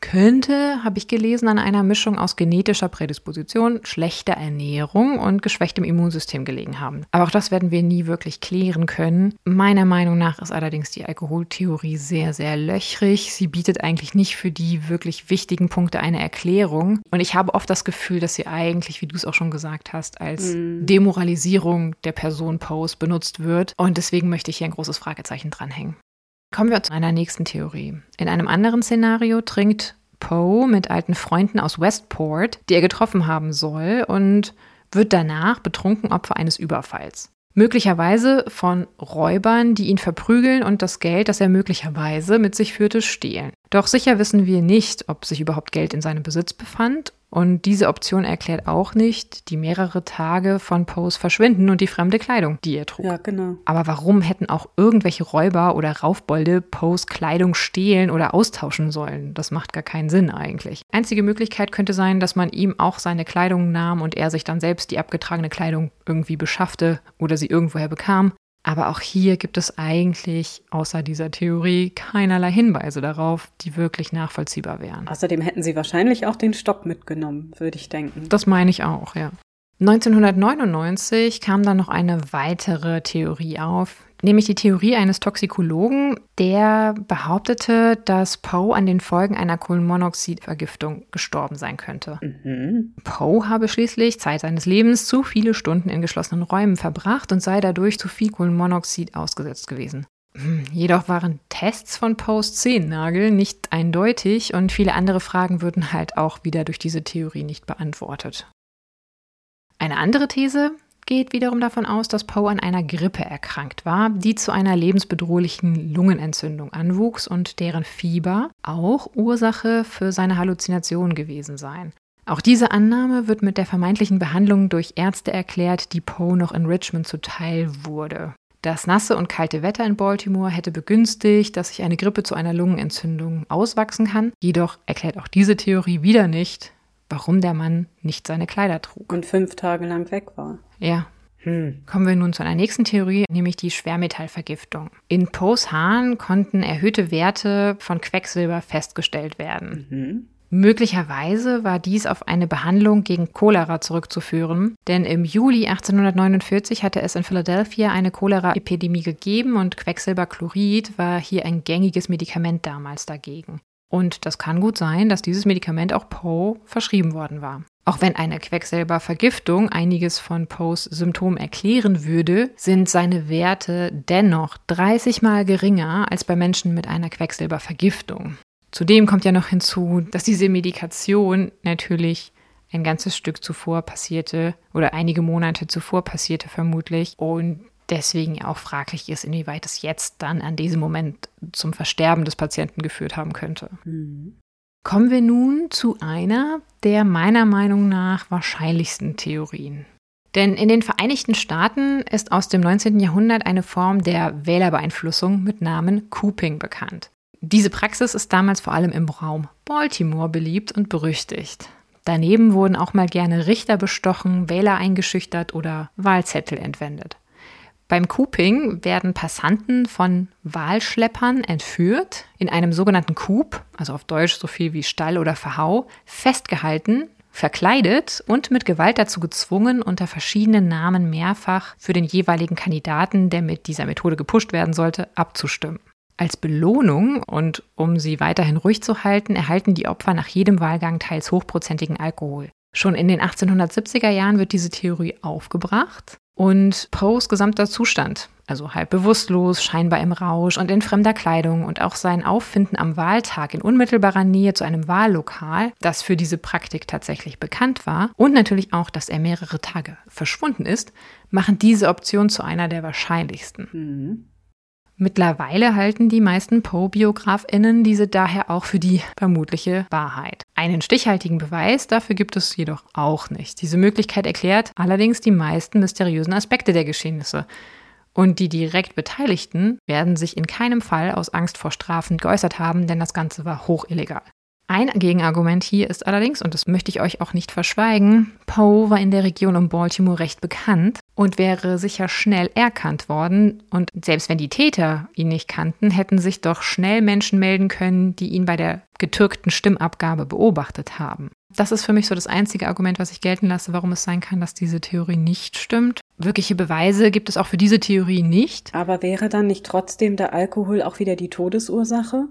könnte, habe ich gelesen, an einer Mischung aus genetischer Prädisposition, schlechter Ernährung und geschwächtem Immunsystem gelegen haben. Aber auch das werden wir nie wirklich klären können. Meiner Meinung nach ist allerdings die Alkoholtheorie sehr, sehr löchrig. Sie bietet eigentlich nicht für die wirklich wichtigen Punkte eine Erklärung. Und ich habe oft das Gefühl, dass sie eigentlich, wie du es auch schon gesagt hast, als mhm. Demoralisierung der Person Post benutzt wird. Und deswegen möchte ich hier ein großes Fragezeichen dranhängen. Kommen wir zu einer nächsten Theorie. In einem anderen Szenario trinkt Poe mit alten Freunden aus Westport, die er getroffen haben soll, und wird danach betrunken Opfer eines Überfalls. Möglicherweise von Räubern, die ihn verprügeln und das Geld, das er möglicherweise mit sich führte, stehlen. Doch sicher wissen wir nicht, ob sich überhaupt Geld in seinem Besitz befand und diese Option erklärt auch nicht die mehrere Tage von Poes Verschwinden und die fremde Kleidung, die er trug.
Ja, genau.
Aber warum hätten auch irgendwelche Räuber oder Raufbolde Poes Kleidung stehlen oder austauschen sollen? Das macht gar keinen Sinn eigentlich. Einzige Möglichkeit könnte sein, dass man ihm auch seine Kleidung nahm und er sich dann selbst die abgetragene Kleidung irgendwie beschaffte oder sie irgendwoher bekam. Aber auch hier gibt es eigentlich außer dieser Theorie keinerlei Hinweise darauf, die wirklich nachvollziehbar wären.
Außerdem hätten sie wahrscheinlich auch den Stock mitgenommen, würde ich denken.
Das meine ich auch, ja. 1999 kam dann noch eine weitere Theorie auf, nämlich die Theorie eines Toxikologen, der behauptete, dass Poe an den Folgen einer Kohlenmonoxidvergiftung gestorben sein könnte. Mhm. Poe habe schließlich Zeit seines Lebens zu viele Stunden in geschlossenen Räumen verbracht und sei dadurch zu viel Kohlenmonoxid ausgesetzt gewesen. Hm, jedoch waren Tests von Poes Zehennagel nicht eindeutig und viele andere Fragen würden halt auch wieder durch diese Theorie nicht beantwortet. Eine andere These geht wiederum davon aus, dass Poe an einer Grippe erkrankt war, die zu einer lebensbedrohlichen Lungenentzündung anwuchs und deren Fieber auch Ursache für seine Halluzinationen gewesen seien. Auch diese Annahme wird mit der vermeintlichen Behandlung durch Ärzte erklärt, die Poe noch in Richmond zuteil wurde. Das nasse und kalte Wetter in Baltimore hätte begünstigt, dass sich eine Grippe zu einer Lungenentzündung auswachsen kann. Jedoch erklärt auch diese Theorie wieder nicht, warum der Mann nicht seine Kleider trug.
Und fünf Tage lang weg war.
Ja. Hm. Kommen wir nun zu einer nächsten Theorie, nämlich die Schwermetallvergiftung. In Poes Haaren konnten erhöhte Werte von Quecksilber festgestellt werden. Mhm. Möglicherweise war dies auf eine Behandlung gegen Cholera zurückzuführen, denn im Juli 1849 hatte es in Philadelphia eine Cholera-Epidemie gegeben und Quecksilberchlorid war hier ein gängiges Medikament damals dagegen. Und das kann gut sein, dass dieses Medikament auch Poe verschrieben worden war. Auch wenn eine Quecksilbervergiftung einiges von Poes Symptomen erklären würde, sind seine Werte dennoch 30 mal geringer als bei Menschen mit einer Quecksilbervergiftung. Zudem kommt ja noch hinzu, dass diese Medikation natürlich ein ganzes Stück zuvor passierte oder einige Monate zuvor passierte vermutlich und deswegen auch fraglich ist, inwieweit es jetzt dann an diesem Moment zum Versterben des Patienten geführt haben könnte. Mhm. Kommen wir nun zu einer der meiner Meinung nach wahrscheinlichsten Theorien. Denn in den Vereinigten Staaten ist aus dem 19. Jahrhundert eine Form der Wählerbeeinflussung mit Namen Cooping bekannt. Diese Praxis ist damals vor allem im Raum Baltimore beliebt und berüchtigt. Daneben wurden auch mal gerne Richter bestochen, Wähler eingeschüchtert oder Wahlzettel entwendet. Beim Cooping werden Passanten von Wahlschleppern entführt, in einem sogenannten Coop, also auf Deutsch so viel wie Stall oder Verhau, festgehalten, verkleidet und mit Gewalt dazu gezwungen, unter verschiedenen Namen mehrfach für den jeweiligen Kandidaten, der mit dieser Methode gepusht werden sollte, abzustimmen. Als Belohnung und um sie weiterhin ruhig zu halten, erhalten die Opfer nach jedem Wahlgang teils hochprozentigen Alkohol. Schon in den 1870er Jahren wird diese Theorie aufgebracht und Poes gesamter Zustand, also halb bewusstlos, scheinbar im Rausch und in fremder Kleidung und auch sein Auffinden am Wahltag in unmittelbarer Nähe zu einem Wahllokal, das für diese Praktik tatsächlich bekannt war, und natürlich auch, dass er mehrere Tage verschwunden ist, machen diese Option zu einer der wahrscheinlichsten. Mhm. Mittlerweile halten die meisten Poe-BiografInnen diese daher auch für die vermutliche Wahrheit. Einen stichhaltigen Beweis dafür gibt es jedoch auch nicht. Diese Möglichkeit erklärt allerdings die meisten mysteriösen Aspekte der Geschehnisse. Und die direkt Beteiligten werden sich in keinem Fall aus Angst vor Strafen geäußert haben, denn das Ganze war hoch illegal. Ein Gegenargument hier ist allerdings, und das möchte ich euch auch nicht verschweigen, Poe war in der Region um Baltimore recht bekannt und wäre sicher schnell erkannt worden. Und selbst wenn die Täter ihn nicht kannten, hätten sich doch schnell Menschen melden können, die ihn bei der getürkten Stimmabgabe beobachtet haben. Das ist für mich so das einzige Argument, was ich gelten lasse, warum es sein kann, dass diese Theorie nicht stimmt. Wirkliche Beweise gibt es auch für diese Theorie nicht.
Aber wäre dann nicht trotzdem der Alkohol auch wieder die Todesursache?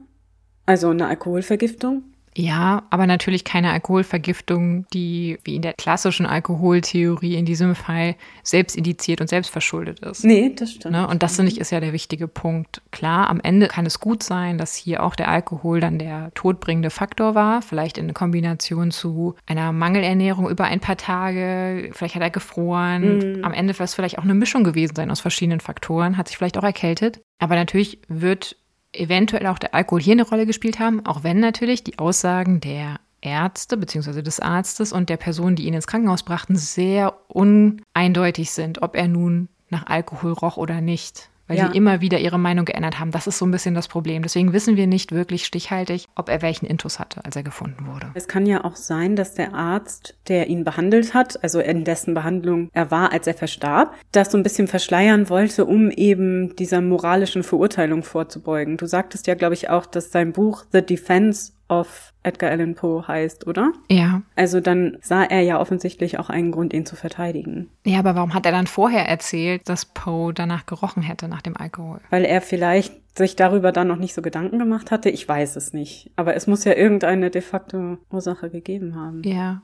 Also eine Alkoholvergiftung?
Ja, aber natürlich keine Alkoholvergiftung, die wie in der klassischen Alkoholtheorie in diesem Fall selbst indiziert und selbst verschuldet ist.
Nee, das stimmt.
Ne? Und das finde ich ist ja der wichtige Punkt. Klar, am Ende kann es gut sein, dass hier auch der Alkohol dann der todbringende Faktor war, vielleicht in Kombination zu einer Mangelernährung über ein paar Tage, vielleicht hat er gefroren. Mhm. Am Ende wird es vielleicht auch eine Mischung gewesen sein aus verschiedenen Faktoren, hat sich vielleicht auch erkältet. Aber natürlich wird eventuell auch der Alkohol hier eine Rolle gespielt haben, auch wenn natürlich die Aussagen der Ärzte bzw. des Arztes und der Person, die ihn ins Krankenhaus brachten, sehr uneindeutig sind, ob er nun nach Alkohol roch oder nicht weil ja. sie immer wieder ihre Meinung geändert haben. Das ist so ein bisschen das Problem. Deswegen wissen wir nicht wirklich stichhaltig, ob er welchen Intus hatte, als er gefunden wurde.
Es kann ja auch sein, dass der Arzt, der ihn behandelt hat, also in dessen Behandlung er war, als er verstarb, das so ein bisschen verschleiern wollte, um eben dieser moralischen Verurteilung vorzubeugen. Du sagtest ja, glaube ich, auch, dass sein Buch The Defense of Edgar Allan Poe heißt, oder?
Ja.
Also dann sah er ja offensichtlich auch einen Grund, ihn zu verteidigen.
Ja, aber warum hat er dann vorher erzählt, dass Poe danach gerochen hätte, nach dem Alkohol?
Weil er vielleicht sich darüber dann noch nicht so Gedanken gemacht hatte. Ich weiß es nicht. Aber es muss ja irgendeine de facto Ursache gegeben haben.
Ja.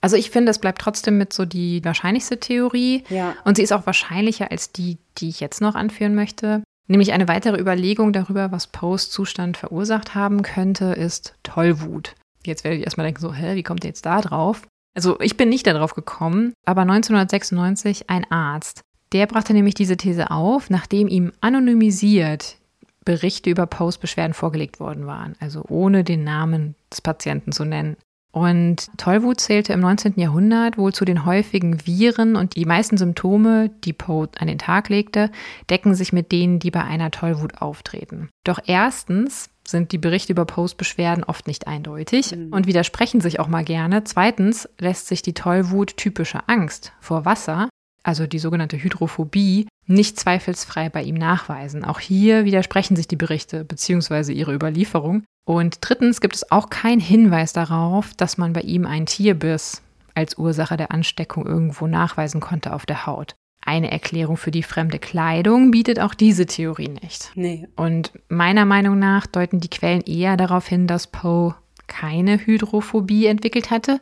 Also ich finde, es bleibt trotzdem mit so die wahrscheinlichste Theorie.
Ja.
Und sie ist auch wahrscheinlicher als die, die ich jetzt noch anführen möchte. Nämlich eine weitere Überlegung darüber, was Poes Zustand verursacht haben könnte, ist Tollwut. Jetzt werde ich erstmal denken, so, hä, wie kommt ihr jetzt da drauf? Also ich bin nicht darauf gekommen, aber 1996 ein Arzt, der brachte nämlich diese These auf, nachdem ihm anonymisiert Berichte über Poes Beschwerden vorgelegt worden waren, also ohne den Namen des Patienten zu nennen. Und Tollwut zählte im 19. Jahrhundert wohl zu den häufigen Viren und die meisten Symptome, die Poe an den Tag legte, decken sich mit denen, die bei einer Tollwut auftreten. Doch erstens sind die Berichte über Poes Beschwerden oft nicht eindeutig mhm. und widersprechen sich auch mal gerne. Zweitens lässt sich die Tollwut typische Angst vor Wasser, also die sogenannte Hydrophobie, nicht zweifelsfrei bei ihm nachweisen. Auch hier widersprechen sich die Berichte bzw. ihre Überlieferung. Und drittens gibt es auch keinen Hinweis darauf, dass man bei ihm einen Tierbiss als Ursache der Ansteckung irgendwo nachweisen konnte auf der Haut. Eine Erklärung für die fremde Kleidung bietet auch diese Theorie nicht.
Nee.
Und meiner Meinung nach deuten die Quellen eher darauf hin, dass Poe keine Hydrophobie entwickelt hatte.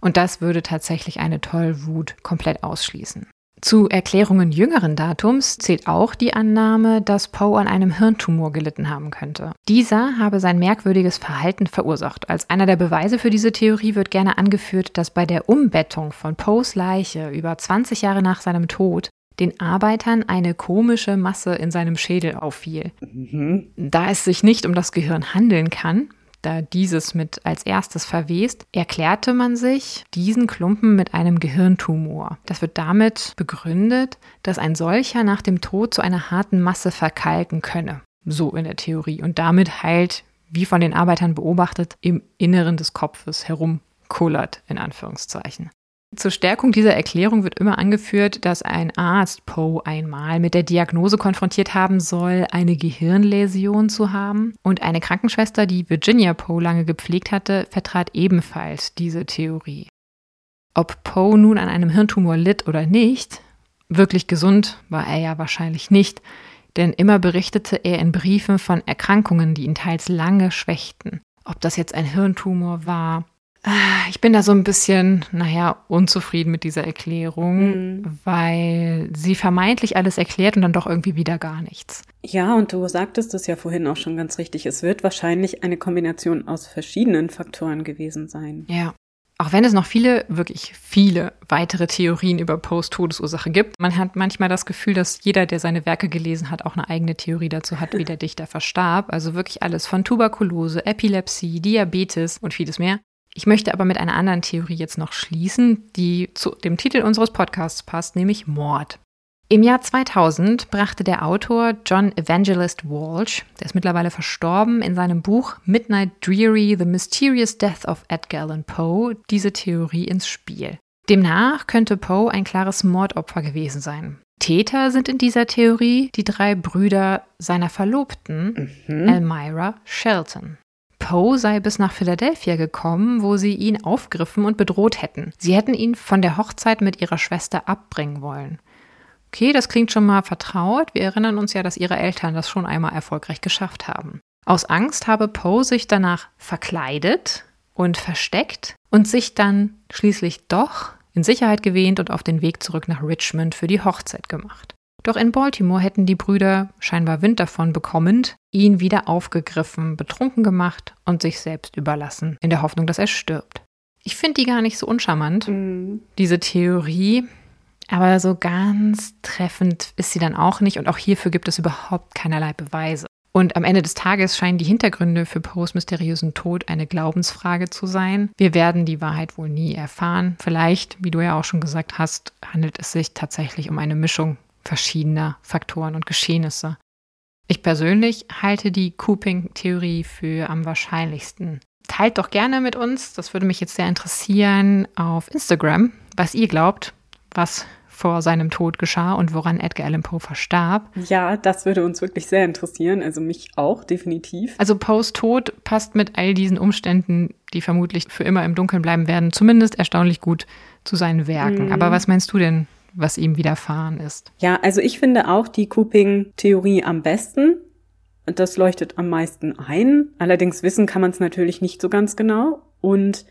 Und das würde tatsächlich eine Tollwut komplett ausschließen. Zu Erklärungen jüngeren Datums zählt auch die Annahme, dass Poe an einem Hirntumor gelitten haben könnte. Dieser habe sein merkwürdiges Verhalten verursacht. Als einer der Beweise für diese Theorie wird gerne angeführt, dass bei der Umbettung von Poes Leiche über 20 Jahre nach seinem Tod den Arbeitern eine komische Masse in seinem Schädel auffiel. Mhm. Da es sich nicht um das Gehirn handeln kann, da dieses mit als erstes verwest, erklärte man sich diesen Klumpen mit einem Gehirntumor. Das wird damit begründet, dass ein solcher nach dem Tod zu einer harten Masse verkalken könne. So in der Theorie. Und damit heilt, wie von den Arbeitern beobachtet, im Inneren des Kopfes herumkullert, in Anführungszeichen. Zur Stärkung dieser Erklärung wird immer angeführt, dass ein Arzt Poe einmal mit der Diagnose konfrontiert haben soll, eine Gehirnläsion zu haben. Und eine Krankenschwester, die Virginia Poe lange gepflegt hatte, vertrat ebenfalls diese Theorie. Ob Poe nun an einem Hirntumor litt oder nicht, wirklich gesund war er ja wahrscheinlich nicht, denn immer berichtete er in Briefen von Erkrankungen, die ihn teils lange schwächten. Ob das jetzt ein Hirntumor war, ich bin da so ein bisschen, naja, unzufrieden mit dieser Erklärung, mhm. weil sie vermeintlich alles erklärt und dann doch irgendwie wieder gar nichts.
Ja, und du sagtest es ja vorhin auch schon ganz richtig. Es wird wahrscheinlich eine Kombination aus verschiedenen Faktoren gewesen sein.
Ja. Auch wenn es noch viele, wirklich viele weitere Theorien über Poes Todesursache gibt, man hat manchmal das Gefühl, dass jeder, der seine Werke gelesen hat, auch eine eigene Theorie dazu hat, wie der [LAUGHS] Dichter verstarb. Also wirklich alles von Tuberkulose, Epilepsie, Diabetes und vieles mehr. Ich möchte aber mit einer anderen Theorie jetzt noch schließen, die zu dem Titel unseres Podcasts passt, nämlich Mord. Im Jahr 2000 brachte der Autor John Evangelist Walsh, der ist mittlerweile verstorben, in seinem Buch Midnight Dreary: The Mysterious Death of Edgar Allan Poe diese Theorie ins Spiel. Demnach könnte Poe ein klares Mordopfer gewesen sein. Täter sind in dieser Theorie die drei Brüder seiner Verlobten, mhm. Elmira Shelton. Poe sei bis nach Philadelphia gekommen, wo sie ihn aufgriffen und bedroht hätten. Sie hätten ihn von der Hochzeit mit ihrer Schwester abbringen wollen. Okay, das klingt schon mal vertraut. Wir erinnern uns ja, dass ihre Eltern das schon einmal erfolgreich geschafft haben. Aus Angst habe Poe sich danach verkleidet und versteckt und sich dann schließlich doch in Sicherheit gewähnt und auf den Weg zurück nach Richmond für die Hochzeit gemacht. Doch in Baltimore hätten die Brüder, scheinbar Wind davon bekommend, ihn wieder aufgegriffen, betrunken gemacht und sich selbst überlassen, in der Hoffnung, dass er stirbt. Ich finde die gar nicht so uncharmant, mhm. diese Theorie. Aber so ganz treffend ist sie dann auch nicht und auch hierfür gibt es überhaupt keinerlei Beweise. Und am Ende des Tages scheinen die Hintergründe für Poes mysteriösen Tod eine Glaubensfrage zu sein. Wir werden die Wahrheit wohl nie erfahren. Vielleicht, wie du ja auch schon gesagt hast, handelt es sich tatsächlich um eine Mischung verschiedener Faktoren und Geschehnisse. Ich persönlich halte die Cooping-Theorie für am wahrscheinlichsten. Teilt doch gerne mit uns, das würde mich jetzt sehr interessieren, auf Instagram, was ihr glaubt, was vor seinem Tod geschah und woran Edgar Allan Poe verstarb.
Ja, das würde uns wirklich sehr interessieren, also mich auch definitiv.
Also Poes Tod passt mit all diesen Umständen, die vermutlich für immer im Dunkeln bleiben werden, zumindest erstaunlich gut zu seinen Werken. Mhm. Aber was meinst du denn? Was ihm widerfahren ist.
Ja, also ich finde auch die Cooping-Theorie am besten. Das leuchtet am meisten ein. Allerdings wissen kann man es natürlich nicht so ganz genau. Und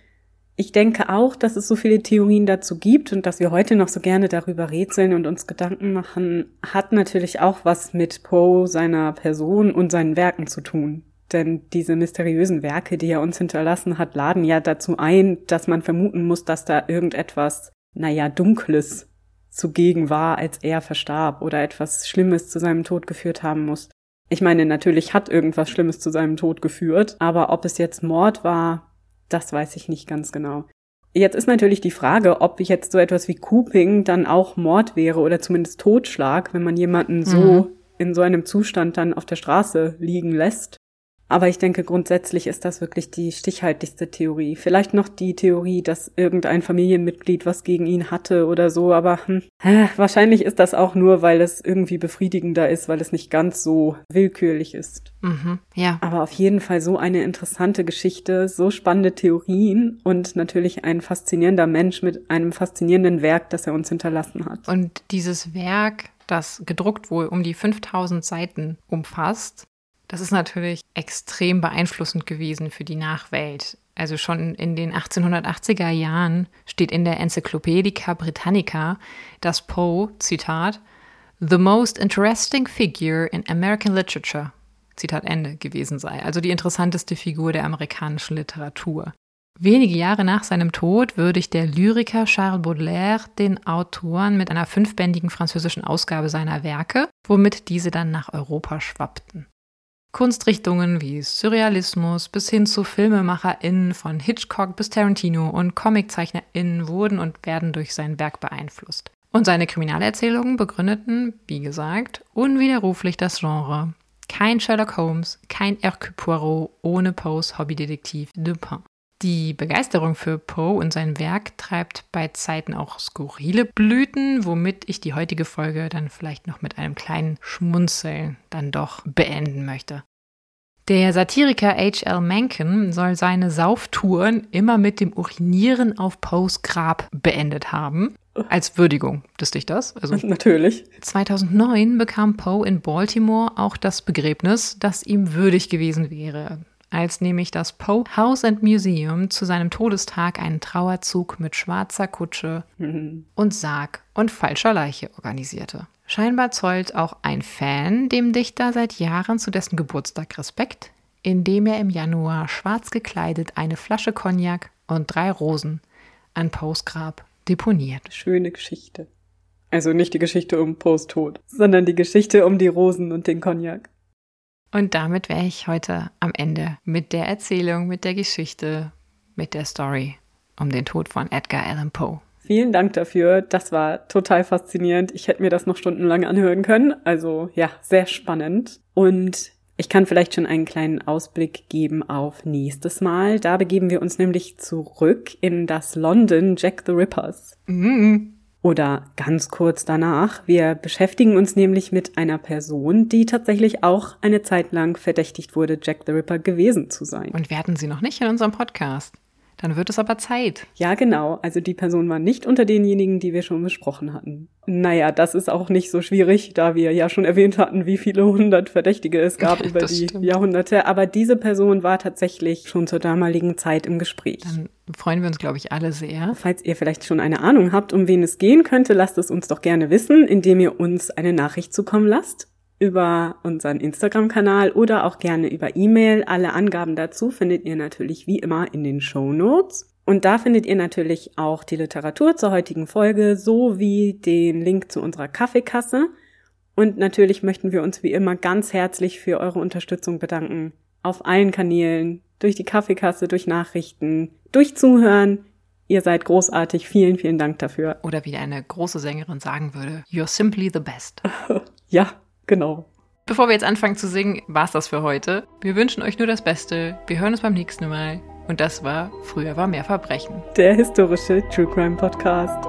ich denke auch, dass es so viele Theorien dazu gibt und dass wir heute noch so gerne darüber rätseln und uns Gedanken machen, hat natürlich auch was mit Poe, seiner Person und seinen Werken zu tun. Denn diese mysteriösen Werke, die er uns hinterlassen hat, laden ja dazu ein, dass man vermuten muss, dass da irgendetwas, naja, Dunkles zugegen war, als er verstarb oder etwas Schlimmes zu seinem Tod geführt haben muss. Ich meine, natürlich hat irgendwas Schlimmes zu seinem Tod geführt, aber ob es jetzt Mord war, das weiß ich nicht ganz genau. Jetzt ist natürlich die Frage, ob jetzt so etwas wie Cooping dann auch Mord wäre oder zumindest Totschlag, wenn man jemanden so mhm. in so einem Zustand dann auf der Straße liegen lässt. Aber ich denke, grundsätzlich ist das wirklich die stichhaltigste Theorie. Vielleicht noch die Theorie, dass irgendein Familienmitglied was gegen ihn hatte oder so, aber hm, wahrscheinlich ist das auch nur, weil es irgendwie befriedigender ist, weil es nicht ganz so willkürlich ist.
Mhm, ja.
Aber auf jeden Fall so eine interessante Geschichte, so spannende Theorien und natürlich ein faszinierender Mensch mit einem faszinierenden Werk, das er uns hinterlassen hat.
Und dieses Werk, das gedruckt wohl um die 5000 Seiten umfasst, das ist natürlich extrem beeinflussend gewesen für die Nachwelt. Also schon in den 1880er Jahren steht in der Encyclopedica Britannica, dass Poe, Zitat, the most interesting figure in American literature, Zitat Ende, gewesen sei. Also die interessanteste Figur der amerikanischen Literatur. Wenige Jahre nach seinem Tod würdigt der Lyriker Charles Baudelaire den Autoren mit einer fünfbändigen französischen Ausgabe seiner Werke, womit diese dann nach Europa schwappten. Kunstrichtungen wie Surrealismus bis hin zu FilmemacherInnen von Hitchcock bis Tarantino und ComiczeichnerInnen wurden und werden durch sein Werk beeinflusst. Und seine Kriminalerzählungen begründeten, wie gesagt, unwiderruflich das Genre. Kein Sherlock Holmes, kein Hercule Poirot ohne Poes Hobbydetektiv Dupin. Die Begeisterung für Poe und sein Werk treibt bei Zeiten auch skurrile Blüten, womit ich die heutige Folge dann vielleicht noch mit einem kleinen Schmunzeln dann doch beenden möchte. Der Satiriker H.L. Mencken soll seine Sauftouren immer mit dem Urinieren auf Poes Grab beendet haben. Als Würdigung des Dichters.
Also [LAUGHS] Natürlich.
2009 bekam Poe in Baltimore auch das Begräbnis, das ihm würdig gewesen wäre als nämlich das Poe House and Museum zu seinem Todestag einen Trauerzug mit schwarzer Kutsche [LAUGHS] und Sarg und falscher Leiche organisierte. Scheinbar zollt auch ein Fan dem Dichter seit Jahren zu dessen Geburtstag Respekt, indem er im Januar schwarz gekleidet eine Flasche Cognac und drei Rosen an Poes Grab deponiert.
Schöne Geschichte. Also nicht die Geschichte um Poes Tod, sondern die Geschichte um die Rosen und den Cognac.
Und damit wäre ich heute am Ende mit der Erzählung, mit der Geschichte, mit der Story um den Tod von Edgar Allan Poe.
Vielen Dank dafür. Das war total faszinierend. Ich hätte mir das noch stundenlang anhören können. Also ja, sehr spannend. Und ich kann vielleicht schon einen kleinen Ausblick geben auf nächstes Mal. Da begeben wir uns nämlich zurück in das London Jack the Rippers. Mhm. Oder ganz kurz danach. Wir beschäftigen uns nämlich mit einer Person, die tatsächlich auch eine Zeit lang verdächtigt wurde, Jack the Ripper gewesen zu sein.
Und wir hatten sie noch nicht in unserem Podcast. Dann wird es aber Zeit.
Ja, genau. Also die Person war nicht unter denjenigen, die wir schon besprochen hatten. Naja, das ist auch nicht so schwierig, da wir ja schon erwähnt hatten, wie viele hundert Verdächtige es gab [LAUGHS] über die stimmt. Jahrhunderte. Aber diese Person war tatsächlich schon zur damaligen Zeit im Gespräch.
Dann freuen wir uns, glaube ich, alle sehr.
Falls ihr vielleicht schon eine Ahnung habt, um wen es gehen könnte, lasst es uns doch gerne wissen, indem ihr uns eine Nachricht zukommen lasst über unseren Instagram-Kanal oder auch gerne über E-Mail. Alle Angaben dazu findet ihr natürlich wie immer in den Show Notes. Und da findet ihr natürlich auch die Literatur zur heutigen Folge sowie den Link zu unserer Kaffeekasse. Und natürlich möchten wir uns wie immer ganz herzlich für eure Unterstützung bedanken. Auf allen Kanälen, durch die Kaffeekasse, durch Nachrichten, durch Zuhören. Ihr seid großartig. Vielen, vielen Dank dafür.
Oder wie eine große Sängerin sagen würde, you're simply the best. [LAUGHS]
ja, Genau.
Bevor wir jetzt anfangen zu singen, war's das für heute. Wir wünschen euch nur das Beste. Wir hören uns beim nächsten Mal. Und das war Früher war mehr Verbrechen.
Der historische True Crime Podcast.